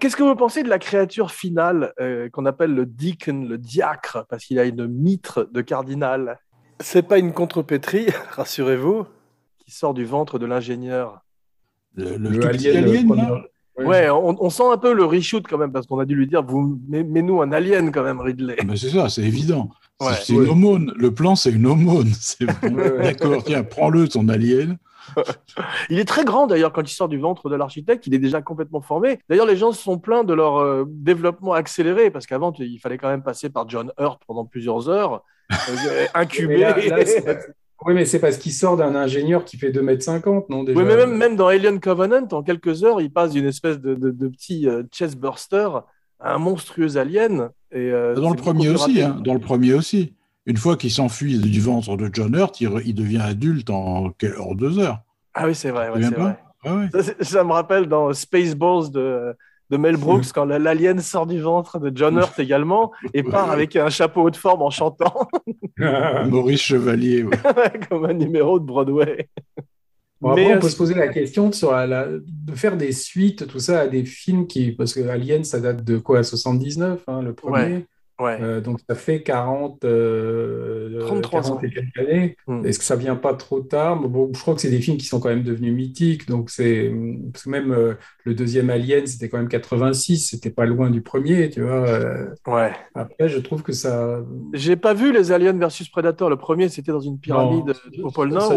Qu'est-ce que vous pensez de la créature finale euh, qu'on appelle le deacon, le diacre, parce qu'il a une mitre de cardinal? C'est pas une contrepétrie, rassurez-vous sort du ventre de l'ingénieur. Le, le, alien, Ouais, on, sent un peu le reshoot quand même, parce qu'on a dû lui dire, vous mets-nous un alien quand même, Ridley. Ah, c'est ça, c'est évident. c'est une aumône. Le plan, c'est une aumône. D'accord, tiens, prends-le, ton alien. il est très grand d'ailleurs quand il sort du ventre de l'architecte, il est déjà complètement formé. D'ailleurs, les gens se sont plaints de leur euh, développement accéléré parce qu'avant, il fallait quand même passer par John Hurt pendant plusieurs heures, euh, incubé. Oui, mais c'est parce qu'il sort d'un ingénieur qui fait 2m50, non déjà? Oui, mais même, même dans Alien Covenant, en quelques heures, il passe d'une espèce de, de, petit euh, chestburster à un monstrueux alien. Et, euh, dans le premier aussi, hein, dans le premier aussi. Une fois qu'il s'enfuit du ventre de John Hurt, il, devient adulte en, en, deux heures. Ah oui, c'est vrai. Ouais, vrai. Ah ça, ça, me rappelle dans Spaceballs de, de Mel Brooks quand l'alien sort du ventre de John Hurt également et part avec un chapeau haute forme en chantant. Maurice Chevalier. Comme un numéro de Broadway. après, on peut se poser la question sur de faire des suites, tout ça, à des films qui. Parce que Alien, ça date de quoi 79, hein, le premier? Ouais. Donc ça fait 40, 33 ans. et quelques années. Hmm. Est-ce que ça vient pas trop tard? Bon, Je crois que c'est des films qui sont quand même devenus mythiques. Donc c'est même le deuxième Alien, c'était quand même 86. C'était pas loin du premier, tu vois. ouais. Après, je trouve que ça. J'ai pas vu les Aliens versus Predator. Le premier, c'était dans une pyramide au pôle Nord.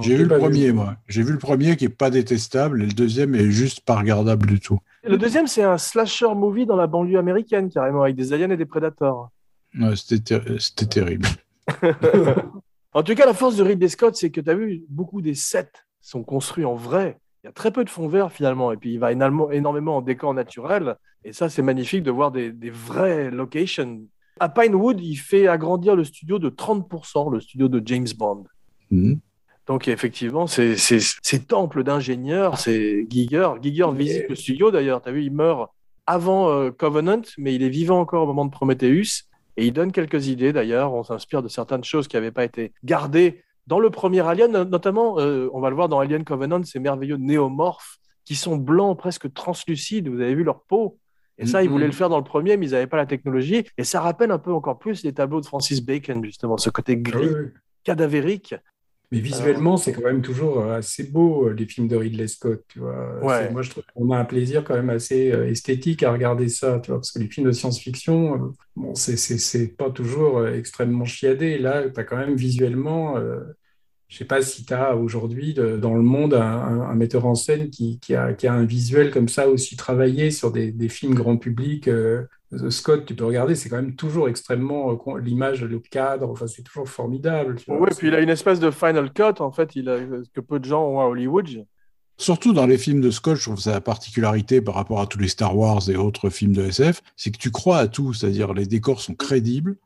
J'ai vu le premier, moi. J'ai vu le premier qui est pas détestable et le deuxième est juste pas regardable du tout. Le deuxième, c'est un slasher movie dans la banlieue américaine, carrément, avec des aliens et des prédateurs. Ouais, c'était terrible. en tout cas, la force de Ridley Scott, c'est que tu as vu, beaucoup des sets sont construits en vrai. Il y a très peu de fond vert finalement, et puis il va énormément en décor naturel. Et ça, c'est magnifique de voir des, vraies locations. À Pinewood, il fait agrandir le studio de 30%, le studio de James Bond. Mhm. Donc effectivement, c'est ces temples d'ingénieurs, c'est Giger. Giger visite le studio d'ailleurs. Tu as vu, il meurt avant euh, Covenant, mais il est vivant encore au moment de Prometheus. Et il donne quelques idées d'ailleurs. On s'inspire de certaines choses qui n'avaient pas été gardées dans le premier Alien, notamment, euh, on va le voir dans Alien Covenant, ces merveilleux néomorphes qui sont blancs, presque translucides. Vous avez vu leur peau. Et ça, ils voulaient le faire dans le premier, mais ils n'avaient pas la technologie. Et ça rappelle un peu encore plus les tableaux de Francis Bacon, justement, ce côté gris, cadavérique. Mais visuellement, c'est quand même toujours euh, assez beau, euh, les films de Ridley Scott. Tu vois. Moi, je trouve qu'on a un plaisir quand même assez euh, esthétique à regarder ça, tu vois, parce que les films de science-fiction, bon, c'est pas toujours extrêmement chiadé. Là, tu as quand même visuellement, je sais pas si tu as aujourd'hui dans le monde un, metteur en scène qui, qui, a, qui, a, un visuel comme ça aussi travaillé sur des, des films grand public Scott, tu peux regarder, c'est quand même toujours extrêmement euh, l'image, le cadre, enfin, c'est toujours formidable. Oui, puis il a une espèce de final cut, en fait, il a, que peu de gens ont à Hollywood. Surtout dans les films de Scott, je trouve sa particularité par rapport à tous les Star Wars et autres films de SF, c'est que tu crois à tout, c'est-à-dire les décors sont crédibles.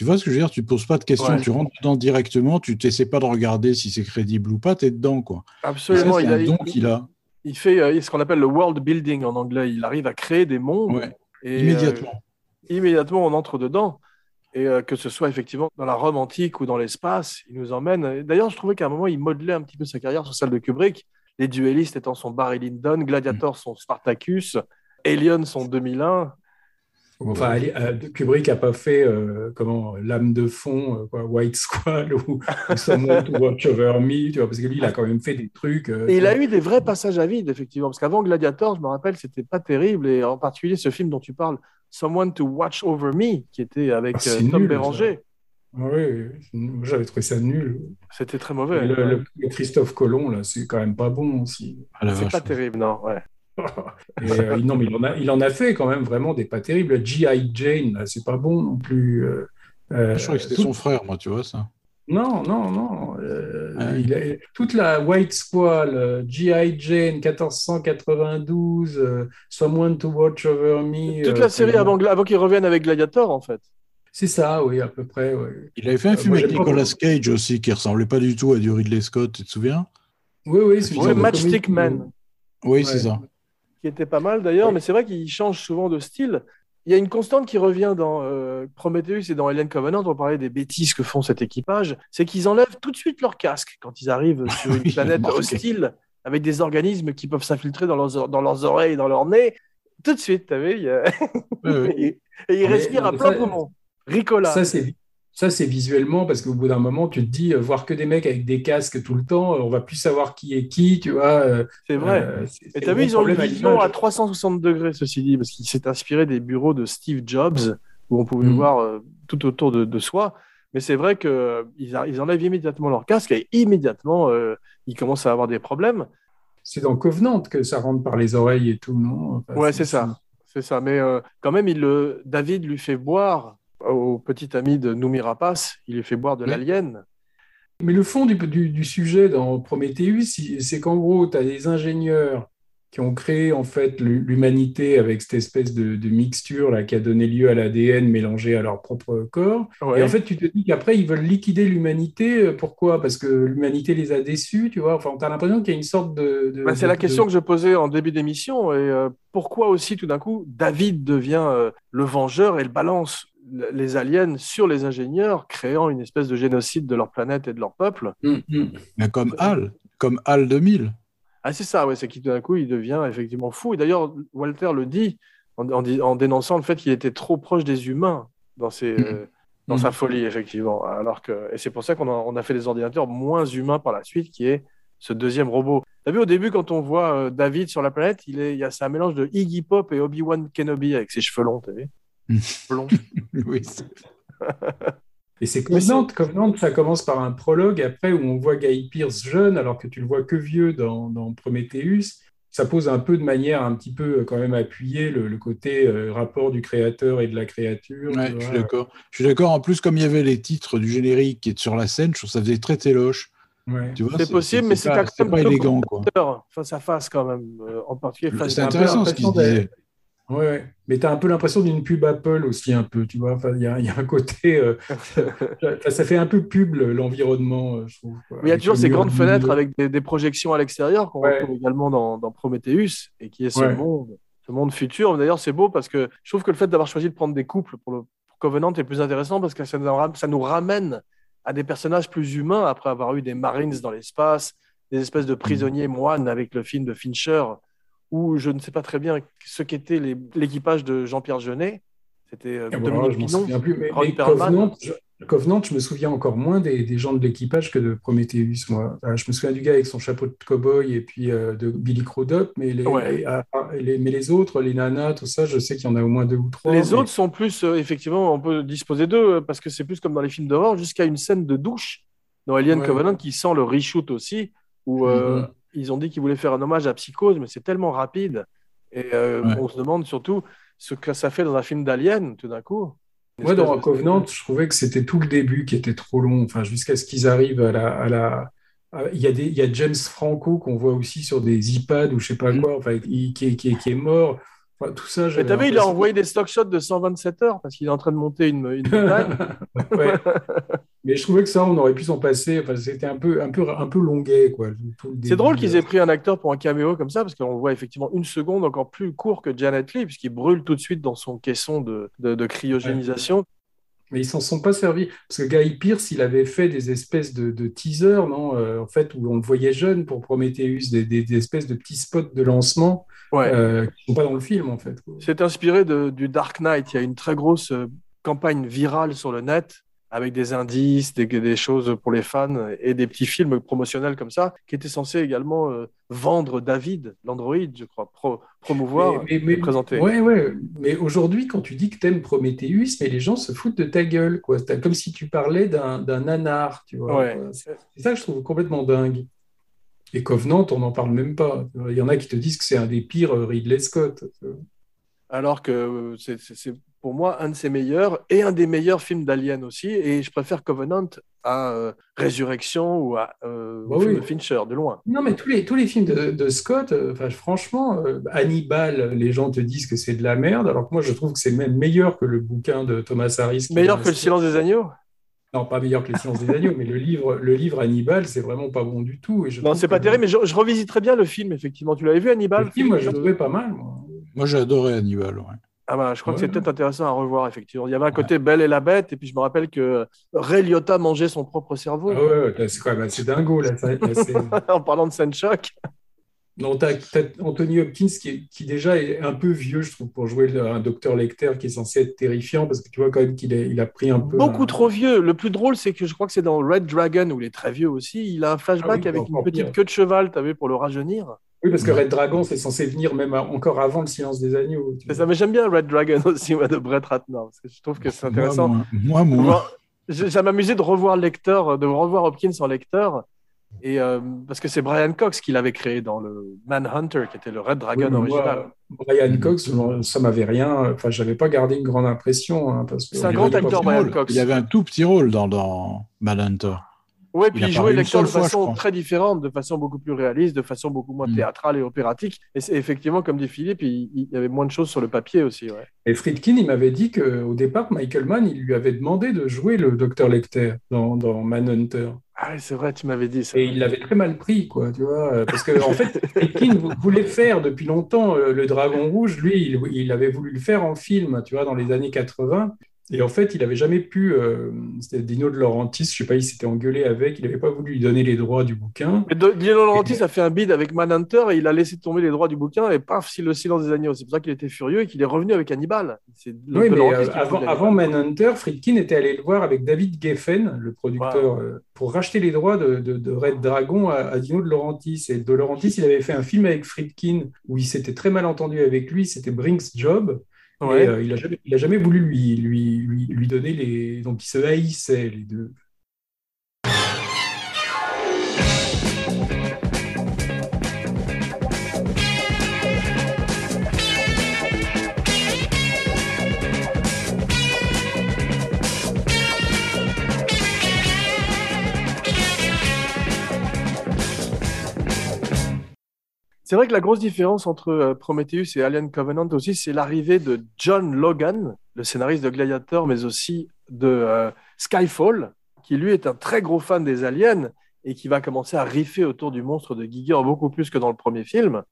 Tu vois ce que je veux dire? Tu ne poses pas de questions, tu rentres dedans directement, tu t'essaies pas de regarder si c'est crédible ou pas, tu es dedans. Quoi. Absolument, il, a, un don qu'il a. Il fait euh, ce qu'on appelle le world building en anglais. Il arrive à créer des mondes immédiatement. Euh, immédiatement, on entre dedans. Et euh, que ce soit effectivement dans la Rome antique ou dans l'espace, il nous emmène. D'ailleurs, je trouvais qu'à un moment, il modelait un petit peu sa carrière sur celle de Kubrick. Les duellistes étant son Barry Lyndon, Gladiator son Spartacus, Alien son 2001. Enfin, euh, Kubrick n'a pas fait comment l'âme de fond, White Squall ou, Someone to Watch Over Me, tu vois, parce que lui, il a quand même fait des trucs. et il a eu des vrais passages à vide, effectivement, parce qu'avant Gladiator, je me rappelle, c'était pas terrible, et en particulier ce film dont tu parles, Someone to Watch Over Me, qui était avec ah, Tom Béranger. Oui, j'avais trouvé ça nul. C'était très mauvais. Le, Christophe Colomb, là, c'est quand même pas bon aussi. Ah, c'est pas terrible, non. Ouais. Euh, non, mais il en, a, il en, a, fait quand même vraiment des pas terribles. G.I. Jane, c'est pas bon non plus. Euh, euh, je crois que c'était son frère, moi, tu vois ça. Non, non, non. il toute la White Squall, G.I. Jane, 1492, Someone to Watch Over Me. Toute la série avant, avant qu'il revienne avec Gladiator, en fait. C'est ça, oui, à peu près. Il avait fait un film avec Nicolas Cage aussi qui ressemblait pas du tout à du Ridley Scott, tu te souviens? Oui, oui, c'est Matchstick Man. Oui, c'est ça qui était pas mal d'ailleurs, mais c'est vrai qu'il change souvent de style. Il y a une constante qui revient dans euh, Prometheus et dans Alien Covenant, on parlait des bêtises que font cet équipage, c'est qu'ils enlèvent tout de suite leur casque quand ils arrivent sur une planète hostile avec des organismes qui peuvent s'infiltrer dans leurs, dans leurs oreilles, dans leur nez. Tout de suite, tu vu, et, ils respirent à plein poumon. Ricola. Ça, c'est ça, c'est visuellement parce qu'au bout d'un moment, tu te dis, euh, voir que des mecs avec des casques tout le temps, euh, on va plus savoir qui est qui, tu vois. Euh, c'est vrai. Et tu as vu, ils ont une vision à, 360 degrés, ceci dit, parce qu'il s'est inspiré des bureaux de Steve Jobs, où on pouvait mm. voir tout autour de, soi. Mais c'est vrai qu'ils ils enlèvent immédiatement leur casque et immédiatement, ils commencent à avoir des problèmes. C'est dans Covenant que ça rentre par les oreilles et tout, non? Ouais, c'est ça. C'est ça. Mais quand même, il. David lui fait boire au petit ami de Noumi Rapace, il lui fait boire de l'alien. Mais le fond du, du, sujet dans Prometheus, c'est qu'en gros, tu as des ingénieurs qui ont créé en fait l'humanité avec cette espèce de, mixture là, qui a donné lieu à l'ADN mélangé à leur propre corps. Et en fait, tu te dis qu'après, ils veulent liquider l'humanité. Pourquoi? Parce que l'humanité les a déçus, tu vois. Enfin, tu as l'impression qu'il y a une sorte de... Bah, c'est la question que je posais en début d'émission. Et euh, pourquoi aussi, tout d'un coup, David devient euh, le vengeur et le balance? Les aliens sur les ingénieurs, créant une espèce de génocide de leur planète et de leur peuple. Mm, mm. Mais comme Hal, comme Hal 2000. Ah, c'est ça, ouais, c'est qu'il d'un coup, il devient effectivement fou. Et d'ailleurs, Walter le dit, en, dénonçant le fait qu'il était trop proche des humains dans, ses, mm. euh, dans sa folie, effectivement. Alors que, et c'est pour ça qu'on a, on a fait des ordinateurs moins humains par la suite, qui est ce deuxième robot. T'as vu au début, quand on voit euh, David sur la planète, il est, il y a, c'est un mélange de Iggy Pop et Obi-Wan Kenobi avec ses cheveux longs, t'as vu? Blond. oui. Et c'est Covenant. Covenant, ça commence par un prologue après où on voit Guy Pierce jeune alors que tu le vois que vieux dans, dans Prometheus. Ça pose un peu de manière un petit peu quand même appuyée le, côté euh, rapport du créateur et de la créature. Ouais, je suis d'accord. Je suis d'accord. En plus, comme il y avait les titres du générique qui est sur la scène, je trouve que ça faisait très téloche. Ouais. C'est possible, mais c'est pas, pas élégant. Quoi. Face à face, quand même. Euh, en particulier face C'est intéressant ce qu'il disait. Ouais, mais tu as un peu l'impression d'une pub Apple aussi, un peu, tu vois. Il y, a, y, a un côté. Euh, ça fait un peu pub l'environnement, euh, je trouve. Mais il y a toujours ces grandes fenêtres avec des, projections à l'extérieur qu'on retrouve également dans, dans, Prometheus et qui est ce monde, ce monde futur. D'ailleurs, c'est beau parce que je trouve que le fait d'avoir choisi de prendre des couples pour, le, Covenant est plus intéressant parce que ça nous, ça nous ramène à des personnages plus humains après avoir eu des Marines dans l'espace, des espèces de prisonniers moines avec le film de Fincher où je ne sais pas très bien ce qu'était l'équipage de Jean-Pierre Jeunet. C'était euh, ah Dominique Pinon, Covenant, je, Covenant, je me souviens encore moins des, gens de l'équipage que de Prometheus, moi. je me souviens du gars avec son chapeau de cow-boy et puis euh, de Billy Crudup, mais ah, ah, les, mais les autres, les nanas, tout ça, je sais qu'il y en a au moins deux ou trois. Les autres sont plus, euh, effectivement, on peut disposer d'eux, parce que c'est plus comme dans les films d'horreur, jusqu'à une scène de douche dans Alien Covenant qui sent le reshoot aussi, où mm-hmm ils ont dit qu'ils voulaient faire un hommage à Psychose, mais c'est tellement rapide. Et euh, on se demande surtout ce que ça fait dans un film d'Alien, tout d'un coup. Moi, dans Covenant, je trouvais que c'était tout le début qui était trop long, enfin, jusqu'à ce qu'ils arrivent à la. À la... Il, y a des, il y a James Franco qu'on voit aussi sur des iPads ou je sais pas mm. quoi, enfin, qui, qui, qui, qui est mort tout ça, Mais t'as vu, il a envoyé des stock shots de 127 heures parce qu'il est en train de monter une, une Mais je trouvais que ça, on aurait pu s'en passer. Enfin, c'était un peu, un peu, un peu longuet, quoi. C'est drôle qu'ils aient pris un acteur pour un caméo comme ça parce qu'on voit effectivement une seconde encore plus court que Janet Lee puisqu'il brûle tout de suite dans son caisson de, de, cryogénisation. Mais ils s'en sont pas servis. Parce que Guy Pierce, il avait fait des espèces de, de teasers, non euh, En fait, où on le voyait jeune pour Prometheus, des, des, espèces de petits spots de lancement ouais. euh, qui sont pas dans le film, en fait. C'est inspiré de, du Dark Knight. Il y a une très grosse euh, campagne virale sur le net avec des indices, des, des, choses pour les fans et des petits films promotionnels comme ça, qui étaient censés également euh, vendre David, l'Android, je crois, promouvoir mais, mais, et présenter. Ouais, ouais. Mais aujourd'hui, quand tu dis que t'aimes Prometheus, mais les gens se foutent de ta gueule, quoi. Comme si tu parlais d'un nanar, tu vois. Ouais. C'est ça que je trouve complètement dingue. Et Covenant, on n'en parle même pas. Il y en a qui te disent que c'est un des pires Ridley Scott. Alors que euh, c'est pour moi un de ses meilleurs et un des meilleurs films d'Alien aussi. Et je préfère Covenant à euh, Résurrection ou à euh, bah film de Fincher, de loin. Non, mais tous les, tous les films de, Scott, euh, franchement, Hannibal, les gens te disent que c'est de la merde, alors que moi je trouve que c'est même meilleur que le bouquin de Thomas Harris. Meilleur que Le Silence des Agneaux? Non, pas meilleur que Le Silence des Agneaux, mais le livre, le livre Hannibal, c'est vraiment pas bon du tout. Et je non, c'est pas terrible, mais je, je, revisiterais bien le film, effectivement. Tu l'avais vu, Hannibal? Le film, moi, je le trouvais pas mal. Moi, moi j'ai adoré Hannibal, ouais. Ah bah, je crois que c'est peut-être intéressant à revoir, effectivement. Il y avait un côté Belle et la Bête, et puis je me rappelle que Ray Liotta mangeait son propre cerveau. Ah ouais, c'est quand même assez dingo, là. en parlant de scène choc. Non, tu as, Anthony Hopkins qui, qui, déjà est un peu vieux, je trouve, pour jouer un docteur Lecter qui est censé être terrifiant, parce que tu vois quand même qu'il il a pris un peu. Beaucoup trop vieux. Le plus drôle, c'est que je crois que c'est dans Red Dragon, où il est très vieux aussi. Il a un flashback ah avec une petite queue de cheval, tu vu, pour le rajeunir. Oui, parce que Red Dragon, c'est censé venir même encore avant le silence des agneaux. Ça, mais j'aime bien Red Dragon aussi, moi, de Brett Ratner, parce que je trouve que c'est intéressant. Moi, moi. moi. Ça m'amusait de revoir le lecteur, de revoir Hopkins en lecteur, et euh, parce que c'est Brian Cox qui l'avait créé dans le Manhunter, qui était le Red Dragon original. Brian Cox, ça m'avait rien. Enfin, j'avais pas gardé une grande impression. Hein, c'est un grand acteur, Brian Cox. Il y avait un tout petit rôle dans, dans Manhunter. Oui, puis il, jouait lecteur de façon très différente, de façon beaucoup plus réaliste, de façon beaucoup moins mm. théâtrale et opératique. Et c'est effectivement, comme dit Philippe, il, y avait moins de choses sur le papier aussi. Ouais. Et Friedkin, il m'avait dit qu'au départ, Michael Mann, il lui avait demandé de jouer le docteur Lecter dans, dans Manhunter. Ah, c'est vrai, tu m'avais dit ça. Et il l'avait très mal pris, quoi, tu vois. Parce qu'en en fait, Friedkin voulait faire depuis longtemps euh, le Dragon Rouge. Lui, il, il, avait voulu le faire en film, tu vois, dans les années 80. Et en fait, il n'avait jamais pu. Euh, c'était Dino de Laurentiis, je ne sais pas, il s'était engueulé avec, il n'avait pas voulu lui donner les droits du bouquin. Mais Dino de Laurentiis a fait un bid avec Manhunter et il a laissé tomber les droits du bouquin et paf, c'est le silence des agneaux. C'est pour ça qu'il était furieux et qu'il est revenu avec Hannibal. Oui, mais euh, avant, avant, Manhunter, Friedkin était allé le voir avec David Geffen, le producteur, euh, pour racheter les droits de, Red Dragon à, Dino de Laurentiis. Et de Laurentiis, il avait fait un film avec Friedkin où il s'était très mal entendu avec lui, c'était Brinks Job. Euh, il n'a jamais, voulu lui, lui, lui, lui donner les. Donc, ils se haïssaient, les deux. C'est vrai que la grosse différence entre euh, Prometheus et Alien Covenant aussi, c'est l'arrivée de John Logan, le scénariste de Gladiator, mais aussi de euh, Skyfall, qui lui est un très gros fan des aliens et qui va commencer à riffer autour du monstre de Giger beaucoup plus que dans le premier film.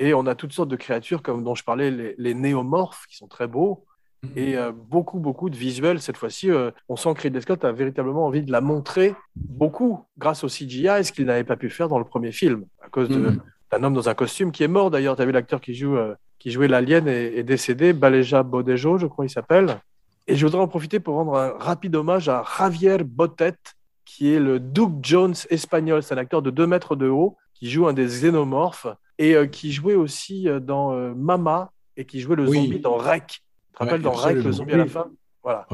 Et on a toutes sortes de créatures, comme dont je parlais, les, néomorphes, qui sont très beaux, mm-hmm. et euh, beaucoup, beaucoup de visuels. Cette fois-ci, on sent que Ridley Scott a véritablement envie de la montrer beaucoup grâce au CGI, ce qu'il n'avait pas pu faire dans le premier film, à cause de, mm-hmm un homme dans un costume qui est mort d'ailleurs. Tu as vu l'acteur qui, joue, euh, qui jouait l'alien est, décédé, Baleja Bodejo, je crois il s'appelle. Et je voudrais en profiter pour rendre un rapide hommage à Javier Botet, qui est le Duke Jones espagnol. C'est un acteur de 2 mètres de haut qui joue un des xénomorphes et euh, qui jouait aussi euh, dans Mama et qui jouait le zombie dans Rec. Tu te rappelles dans Rec, le zombie à la fin? Voilà.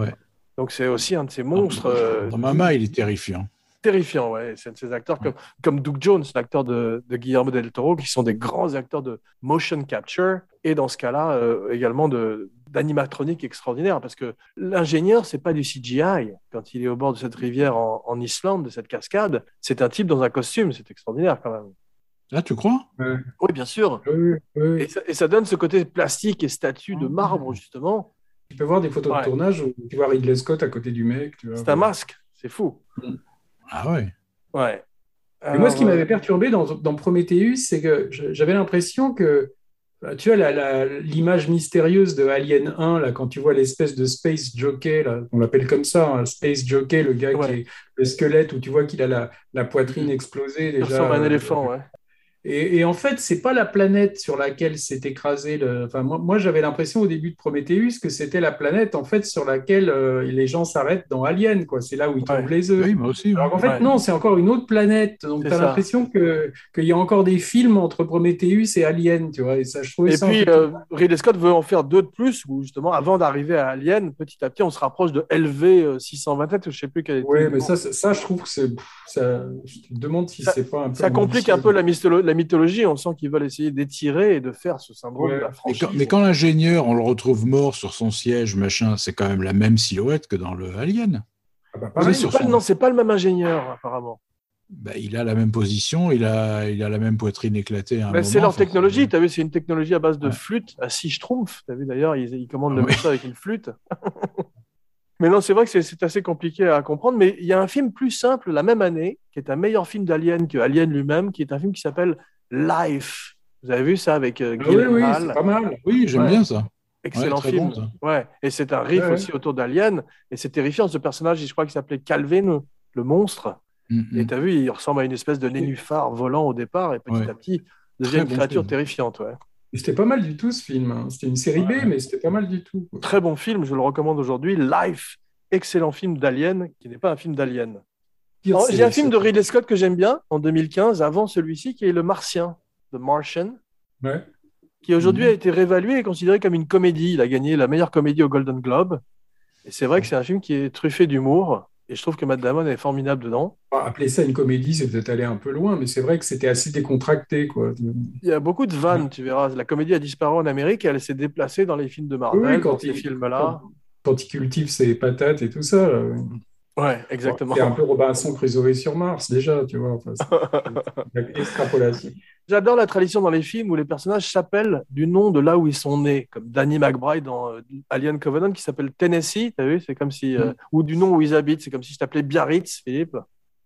Donc c'est aussi un de ces monstres. Dans Mama, il est terrifiant terrifiant. Ouais. C'est ces acteurs comme, comme Doug Jones, l'acteur de, de, Guillermo del Toro, qui sont des grands acteurs de motion capture et dans ce cas-là euh, également de d'animatronique extraordinaire parce que l'ingénieur c'est pas du CGI quand il est au bord de cette rivière en, en Islande de cette cascade c'est un type dans un costume. C'est extraordinaire quand même. Ah tu crois? Oui bien sûr. Et, ça, donne ce côté plastique et statue de marbre justement. Tu peux voir des photos de tournage où tu vois Ridley Scott à côté du mec c'est un masque. C'est fou. Mm. Ah ouais Ouais. moi, ce qui m'avait perturbé dans, dans Prometheus, c'est que j'avais l'impression que, bah, tu vois, l'image mystérieuse de Alien 1, là, quand tu vois l'espèce de Space Jockey, là, on l'appelle comme ça, un Space Jockey, le gars qui est le squelette, où tu vois qu'il a la, la, poitrine explosée déjà. Il un éléphant, ouais. Et, en fait, c'est pas la planète sur laquelle s'est écrasé le. Enfin, moi, j'avais l'impression au début de Prometheus que c'était la planète en fait sur laquelle euh, les gens s'arrêtent dans Alien, quoi. C'est là où ils trouvent les œufs. Oui, moi aussi. Alors qu'en fait, non, c'est encore une autre planète. Donc, tu as l'impression que qu'il y a encore des films entre Prometheus et Alien, tu vois. Et ça, je trouvais et puis, euh, Ridley Scott veut en faire deux de plus, où justement, avant d'arriver à Alien, petit à petit, on se rapproche de LV 627, ou je sais plus quel. Oui, mais ça, ça, je trouve que c'est. Ça... Je te demande si c'est pas un peu. Ça complique un peu la mythologie la mythologie, on sent qu'ils veulent essayer d'étirer et de faire ce symbole de la franchise. Mais quand, l'ingénieur, on le retrouve mort sur son siège, machin, c'est quand même la même silhouette que dans le Alien. Ah bah, Non, c'est pas le même ingénieur, apparemment. Bah, il a la même position, il a, il a la même poitrine éclatée. Bah, c'est leur technologie, tu as vu, c'est une technologie à base de flûte, à six schtroumpfs. Tu as vu d'ailleurs, ils, commandent le ah, avec une flûte. Mais non, c'est vrai que c'est assez compliqué à comprendre. Mais il y a un film plus simple la même année, qui est un meilleur film d'Alien que Alien lui-même, qui est un film qui s'appelle Life. Vous avez vu ça avec euh, ah Oui, oui, c'est pas mal. Oui, j'aime bien ça. Excellent film. ouais. Et c'est un riff aussi autour d'Alien. Et c'est terrifiant, ce personnage, je crois qu'il s'appelait Calvin, le monstre. Mm-hmm. Et tu as vu, il ressemble à une espèce de nénuphar volant au départ, et petit à petit, devient une créature terrifiante. Ouais. C'était pas mal du tout ce film. Hein. C'était une série B, mais c'était pas mal du tout. Très bon film, je le recommande aujourd'hui. Life, excellent film d'Alien, qui n'est pas un film d'Alien. J'ai un film de Ridley Scott que j'aime bien, en 2015, avant celui-ci, qui est Le Martien, The Martian, qui aujourd'hui a été réévalué et considéré comme une comédie. Il a gagné la meilleure comédie au Golden Globe. Et c'est vrai que c'est un film qui est truffé d'humour. Et je trouve que Matt Damon est formidable dedans. Appeler ça une comédie, c'est peut-être aller un peu loin, mais c'est vrai que c'était assez décontracté. Quoi. Il y a beaucoup de vannes, tu verras. La comédie a disparu en Amérique et elle s'est déplacée dans les films de Marvel, quand ces films-là. Quand, il cultive ses patates et tout ça. Ouais, exactement. C'est un peu Robinson Crusoe sur Mars, déjà, tu vois. Enfin, extrapolation. J'adore la tradition dans les films où les personnages s'appellent du nom de là où ils sont nés, comme Danny McBride dans euh, Alien Covenant qui s'appelle Tennessee, as vu C'est comme si. Euh, mm. ou du nom où ils habitent, c'est comme si je t'appelais Biarritz, Philippe.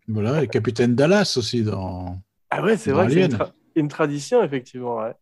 Voilà, et Capitaine Dallas aussi dans. Ah ouais, c'est vrai, c'est une, tradition, effectivement. Ouais.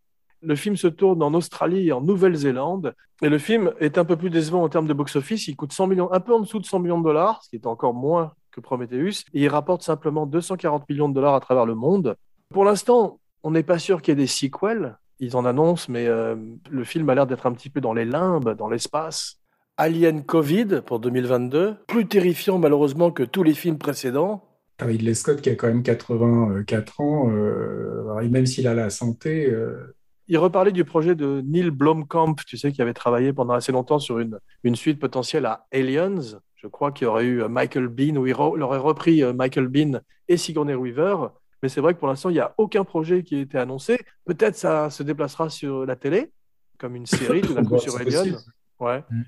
Le film se tourne en Australie et en Nouvelle-Zélande. Et le film est un peu plus décevant en termes de box-office. Il coûte 100 millions, un peu en dessous de 100 millions de dollars, ce qui est encore moins que Prometheus. Et il rapporte simplement 240 millions de dollars à travers le monde. Pour l'instant, on n'est pas sûr qu'il y ait des sequels. Ils en annoncent, mais euh, le film a l'air d'être un petit peu dans les limbes, dans l'espace. Alien Covid pour 2022, plus terrifiant malheureusement que tous les films précédents. Ridley Scott qui a quand même 84 ans, euh, même s'il a la santé. Euh, il reparlait du projet de Neil Blomkamp, tu sais, qui avait travaillé pendant assez longtemps sur une, une suite potentielle à Aliens. Je crois qu'il y aurait eu Michael Bean, où il, aurait repris Michael Bean et Sigourney Weaver. Mais c'est vrai que pour l'instant, il n'y a aucun projet qui a été annoncé. Peut-être ça se déplacera sur la télé, comme une série, tout d'un coup sur Alien. Ouais. Mm.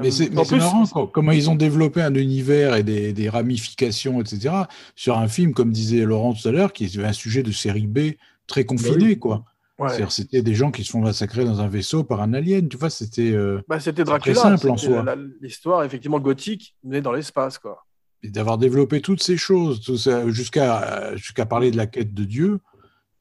Mais c'est marrant comment ils ont développé un univers et des, ramifications, etc., sur un film, comme disait Laurent tout à l'heure, qui est un sujet de série B très confiné, quoi. C'était des gens qui se font massacrer dans un vaisseau par un alien, tu vois, c'était euh, bah, c'était Dracula, simple en soi. L'histoire, effectivement, gothique, mais dans l'espace, quoi. Et d'avoir développé toutes ces choses, jusqu'à jusqu'à parler de la quête de Dieu,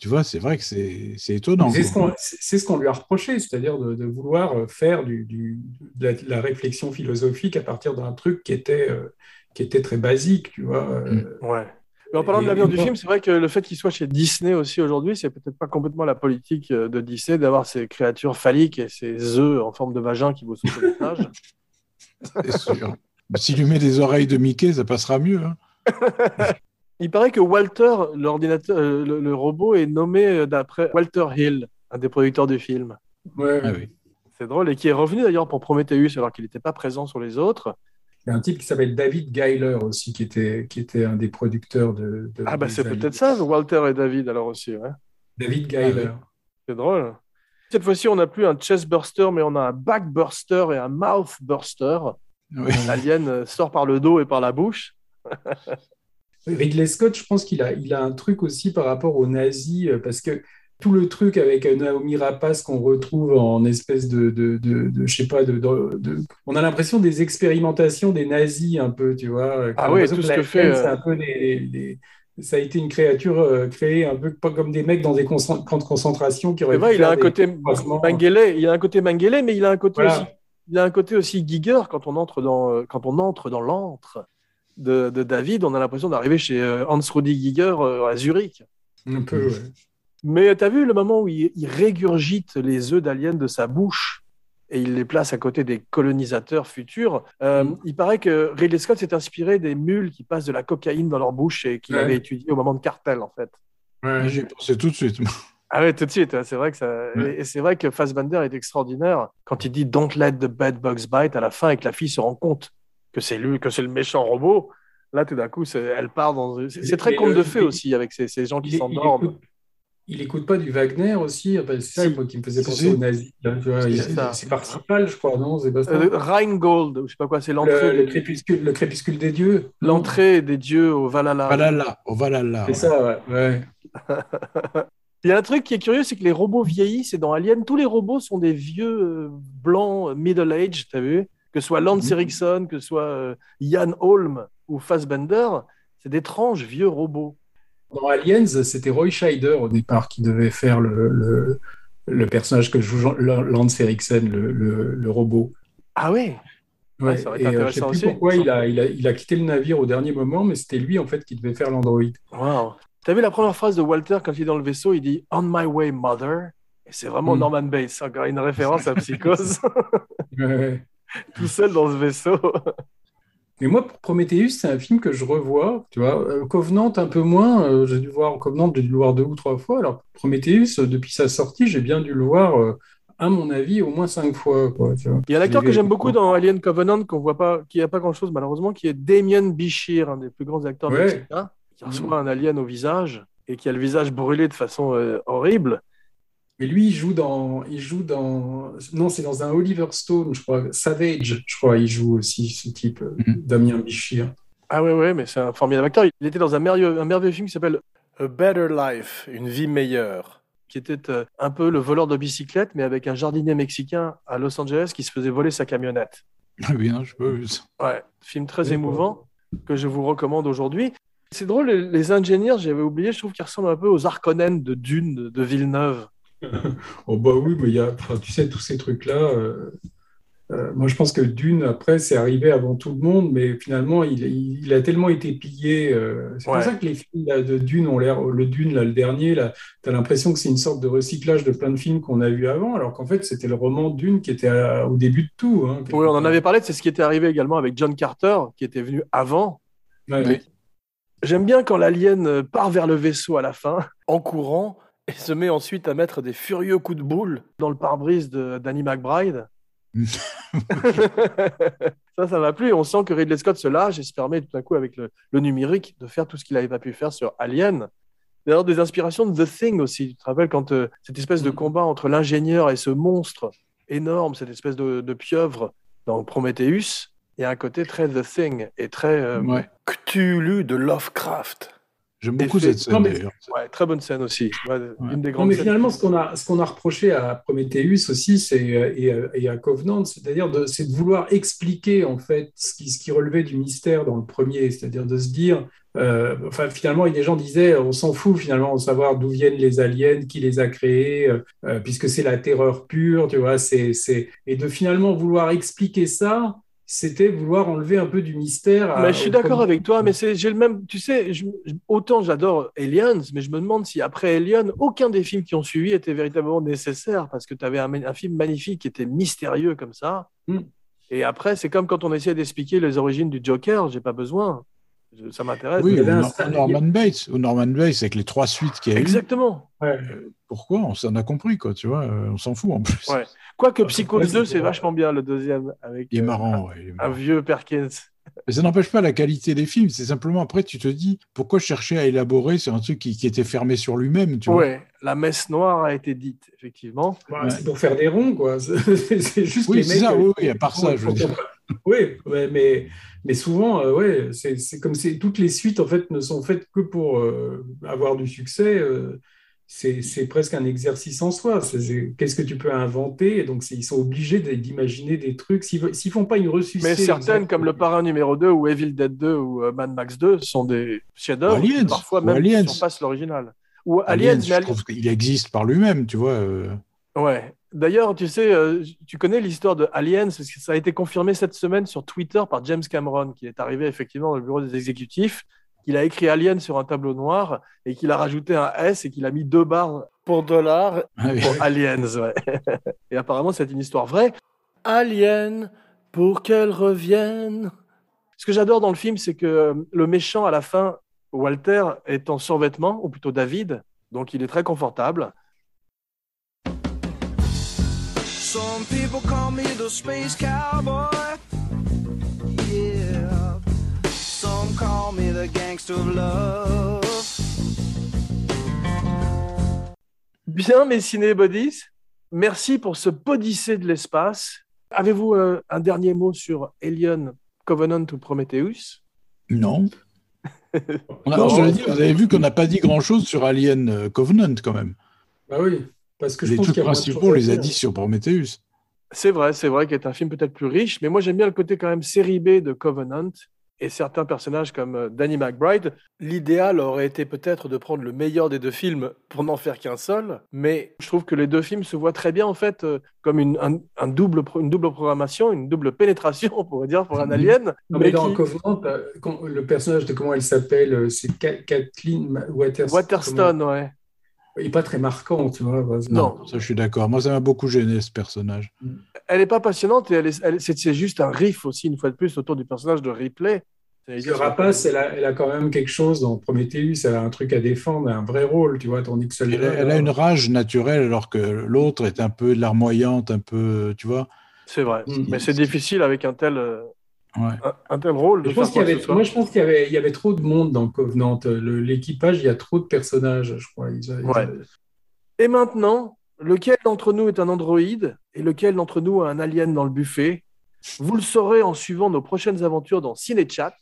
tu vois, c'est vrai que c'est étonnant. C'est ce qu'on lui a reproché, c'est-à-dire de, vouloir euh, faire du, de, la, réflexion philosophique à partir d'un truc qui était, euh, qui était très basique, tu vois. Euh. Mm. ouais. Mais en parlant de l'avenir du film, c'est vrai que le fait qu'il soit chez Disney aussi aujourd'hui, c'est peut-être pas complètement la politique de Disney d'avoir ces créatures phalliques et ces œufs en forme de vagin qui vous sautent au visage. C'est sûr. S'il lui met des oreilles de Mickey, ça passera mieux. Hein. Il paraît que Walter, l'ordinateur, euh, le, robot, est nommé euh, d'après Walter Hill, un des producteurs du film. Ouais, ah oui. C'est drôle et qui est revenu d'ailleurs pour Prometheus alors qu'il n'était pas présent sur les autres. Il y a un type qui s'appelle David Geiler aussi, qui était, qui était un des producteurs de. ah, bah c'est peut-être ça, Walter et David alors aussi. Ouais. David Geiler. Ah c'est drôle. Cette fois-ci, on n'a plus un chest burster, mais on a un back burster et un mouth burster. L'alien euh, sort par le dos et par la bouche. Ridley Scott, je pense qu'il a, il a un truc aussi par rapport aux nazis, euh, parce que tout le truc avec euh, Naomi Rapace qu'on retrouve en espèce de, de, de, je sais pas, de, on a l'impression des expérimentations des nazis un peu, tu vois. Ah oui, tout ce que fait. Un peu ça a été une créature euh, créée un peu pas comme des mecs dans des camps de concentration qui auraient. Vrai, il a un côté Mengele, il a un côté Mengele, mais il a un côté aussi, il a un côté aussi Giger quand on entre dans quand on entre dans l'antre de, David, on a l'impression d'arriver chez euh, Hans Rudi Giger euh, à Zurich. Un peu, ouais. Mais tu as vu le moment où il, régurgite les œufs d'alien de sa bouche et il les place à côté des colonisateurs futurs. Euh, mm. Il paraît que Ridley Scott s'est inspiré des mules qui passent de la cocaïne dans leur bouche et qu'il avait étudié au moment de Cartel, en fait. Ouais, j'ai pensé tout de suite. Ah ouais, tout de suite. C'est vrai que ça. Et c'est vrai que Fassbender est extraordinaire quand il dit "Don't let the bad bugs bite" à la fin et que la fille se rend compte que c'est lui, que c'est le méchant robot. Là, tout d'un coup, elle part dans. C'est très conte de fées aussi avec ces, ces gens qui s'endorment. Il écoute pas du Wagner aussi C'est ça qui me faisait penser aux nazis. C'est principal, je crois, non euh, Rheingold, je sais pas quoi, c'est l'entrée. Le, crépuscule, le crépuscule des dieux. L'entrée des dieux au Valhalla. Valhalla, au Valhalla. C'est ça, ouais. Il y a un truc qui est curieux, c'est que les robots vieillissent et dans Alien, tous les robots sont des vieux euh, blancs middle-age, tu as vu? Que ce soit Lance mhm. Erickson, que ce soit euh, Ian Holm ou Fassbender, c'est d'étranges vieux robots. Dans Aliens, c'était Roy Scheider au départ qui devait faire le, le, personnage que joue Lance Erickson, le, robot. Ah ouais, ouais, ça aurait été euh, sais plus pourquoi il a, il, a, il a, quitté le navire au dernier moment, mais c'était lui en fait qui devait faire l'android. Wow. Tu as vu la première phrase de Walter quand il est dans le vaisseau, il dit On my way, mother. Et c'est vraiment hmm. Norman Bates, encore une référence à Psychose. ouais. tout seul dans ce vaisseau. Mais moi, pour Prometheus, c'est un film que je revois. Tu vois, euh, Covenant un peu moins. Euh, j'ai dû voir Covenant, j'ai dû le voir deux ou trois fois. Alors Prometheus, euh, depuis sa sortie, j'ai bien dû le voir. à mon avis, au moins cinq fois. Quoi, Il y a un acteur que j'aime beaucoup dans Alien Covenant, qu'on voit pas, qui n'a pas grand-chose malheureusement, qui est Damien Bichir, un des plus grands acteurs ouais. qui reçoit un alien au visage et qui a le visage brûlé de façon horrible. Mais lui, il joue dans, il joue dans, non, c'est dans un Oliver Stone, je crois, Savage, je crois, il joue aussi ce type, euh, mhm. Damien Bichir. Ah ouais, ouais, mais c'est un formidable acteur. Il était dans un merveilleux, un merveilleux film qui s'appelle A Better Life, une vie meilleure, qui était euh, un peu le voleur de bicyclette, mais avec un jardinier mexicain à Los Angeles qui se faisait voler sa camionnette. Ah bien, je peux. Ouais, film très émouvant que je vous recommande aujourd'hui. C'est drôle, les, ingénieurs, j'avais oublié, je trouve qu'ils ressemblent un peu aux Harkonnen de Dune de Villeneuve oh bah oui, mais il y a, tu sais, tous ces trucs-là. Euh, moi, je pense que Dune, après, c'est arrivé avant tout le monde, mais finalement, il, a tellement été pillé. Euh, c'est pour ça que les films de Dune ont l'air. Le Dune, là, le dernier, là, tu as l'impression que c'est une sorte de recyclage de plein de films qu'on a vus avant, alors qu'en fait, c'était le roman Dune qui était au début de tout. Hein, oui, on en avait parlé, c'est ce qui était arrivé également avec John Carter, qui était venu avant. J'aime bien quand l'alien part vers le vaisseau à la fin, en courant, et se met ensuite à mettre des furieux coups de boule dans le pare-brise de Danny McBride. ça, ça m'a plu. On sent que Ridley Scott se lâche et se permet tout à coup, avec le, numérique, de faire tout ce qu'il n'avait pas pu faire sur Alien. D'ailleurs, des inspirations de The Thing aussi. Tu te rappelles quand euh, cette espèce de mm. combat entre l'ingénieur et ce monstre énorme, cette espèce de, pieuvre dans Prometheus, il y a un côté très The Thing et très euh, Cthulhu de Lovecraft. J'aime beaucoup cette scène d'ailleurs. Ouais, très bonne scène aussi. Une des grandes mais finalement, ce qu'on a, ce qu'on a reproché à Prometheus aussi, c'est euh, et, euh, et, à Covenant, c'est-à-dire de, c'est de vouloir expliquer en fait ce qui, ce qui relevait du mystère dans le premier, c'est-à-dire de se dire, euh, enfin finalement, des gens disaient, on s'en fout finalement de savoir d'où viennent les aliens, qui les a créés, puisque c'est la terreur pure, tu vois, c'est, c'est et de finalement vouloir expliquer ça c'était vouloir enlever un peu du mystère. mais je suis d'accord avec toi, mais j'ai le même. Tu sais, autant j'adore Aliens, mais je me demande si après Alien, aucun des films qui ont suivi était véritablement nécessaire parce que tu avais un, film magnifique qui était mystérieux comme ça. Hmm. Et après, c'est comme quand on essayait d'expliquer les origines du Joker, j'ai pas besoin. Ça m'intéresse. Oui, Norman Bates, ou Norman Bates avec les trois suites qu'il y a Exactement. Euh, pourquoi? On s'en a compris, quoi, tu vois, euh, on s'en fout en plus. Ouais. Quoique Psychose 2, c'est vachement bien, le deuxième. Avec, il est marrant, un, vieux Perkins. Mais ça n'empêche pas la qualité des films, c'est simplement après tu te dis pourquoi chercher à élaborer sur un truc qui, était fermé sur lui-même. Tu ouais, la messe noire a été dite, effectivement. C'est pour faire des ronds, quoi. c'est juste oui, c'est ça, oui, à part ça, je veux dire. Oui, mais, mais souvent, euh, ouais, c'est comme si toutes les suites en fait ne sont faites que pour euh, avoir du succès. Euh, c'est presque un exercice en soi. Qu'est-ce que tu peux inventer? Et donc, ils sont obligés d'imaginer des trucs. S'ils ne font pas une ressuscité. Mais certaines, comme Le Parrain numéro 2 ou Evil Dead 2 ou euh, Mad Max 2, sont des chefs-d'œuvre. Parfois même Aliens. surpassent l'original. Ou Aliens, Aliens je trouve qu'il existe par lui-même, tu vois. Euh. Ouais. D'ailleurs, tu sais, euh, tu connais l'histoire de Aliens, parce que ça a été confirmé cette semaine sur Twitter par James Cameron, qui est arrivé effectivement dans le bureau des exécutifs qu'il a écrit Alien sur un tableau noir et qu'il a rajouté un S et qu'il a mis deux barres pour dollar ah pour Aliens. et apparemment, c'est une histoire vraie. Alien, pour qu'elle revienne. Ce que j'adore dans le film, c'est que euh, le méchant, à la fin, Walter, est en survêtement, ou plutôt David, donc il est très confortable. Some people call me the space cowboy. Bien, mes cinébodies, merci pour ce podyssée de l'espace. Avez-vous euh, un dernier mot sur Alien Covenant ou Prometheus? Non. vous avez vu qu'on n'a pas dit grand-chose sur Alien euh, Covenant quand même. Bah oui, parce que je les trucs principaux, on les a dit sur Prometheus. C'est vrai, c'est vrai qu'il est un film peut-être plus riche, mais moi j'aime bien le côté quand même série B de Covenant et certains personnages comme euh, Danny McBride, l'idéal aurait été peut-être de prendre le meilleur des deux films pour n'en faire qu'un seul, mais je trouve que les deux films se voient très bien en fait euh, comme une, un, double, une double programmation, une double pénétration, on pourrait dire, pour un mhm. alien. mais, dans Covenant, euh, le personnage de comment elle s'appelle, c'est Kathleen Waterston. Waterston, ouais. Il n'est pas très marquant, tu vois. Non, ça je suis d'accord. Moi, ça m'a beaucoup gêné ce personnage. Elle n'est pas passionnante et c'est juste un riff aussi, une fois de plus, autour du personnage de Ripley. Le rapace, elle a, elle a, quand même quelque chose dans Prometheus, elle a un truc à défendre, un vrai rôle, tu vois, tandis que elle, elle a une rage naturelle alors que l'autre est un peu larmoyante, un peu, tu vois. C'est vrai, mm. mais c'est difficile avec un tel, euh, un, tel rôle. Je pense avait, moi, je pense qu'il y avait, il y avait trop de monde dans Covenant. L'équipage, il y a trop de personnages, je crois. Et maintenant, lequel d'entre nous est un androïde et lequel d'entre nous a un alien dans le buffet? Vous le saurez en suivant nos prochaines aventures dans CinéChat.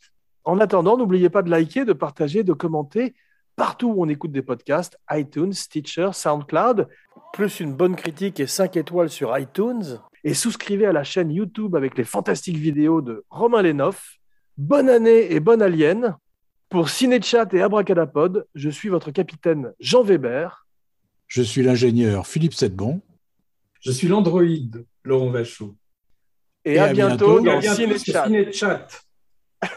En attendant, n'oubliez pas de liker, de partager, de commenter partout où on écoute des podcasts, iTunes, Stitcher, SoundCloud, plus une bonne critique et 5 étoiles sur iTunes. Et souscrivez à la chaîne YouTube avec les fantastiques vidéos de Romain Lenoff. Bonne année et bonne alien. Pour Cinéchat et Abracadapod, je suis votre capitaine Jean Weber. Je suis l'ingénieur Philippe Sedbon. Je suis l'androïde Laurent Vachot. Et, à, bientôt, dans Ciné Chat.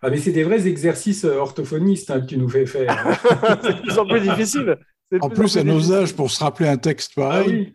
Ah, mais c'est des vrais exercices euh, orthophonistes hein, que tu nous fais faire. c'est de plus en plus difficile. En plus, à nos âges, pour se rappeler un texte pareil. Ah oui.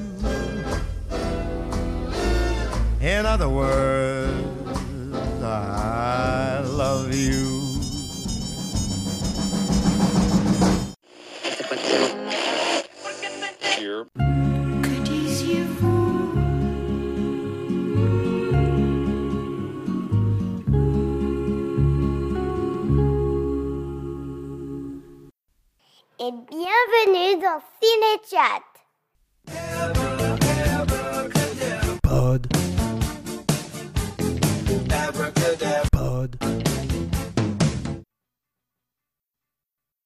In other words, I love you. et bienvenue dans Ciné Chat.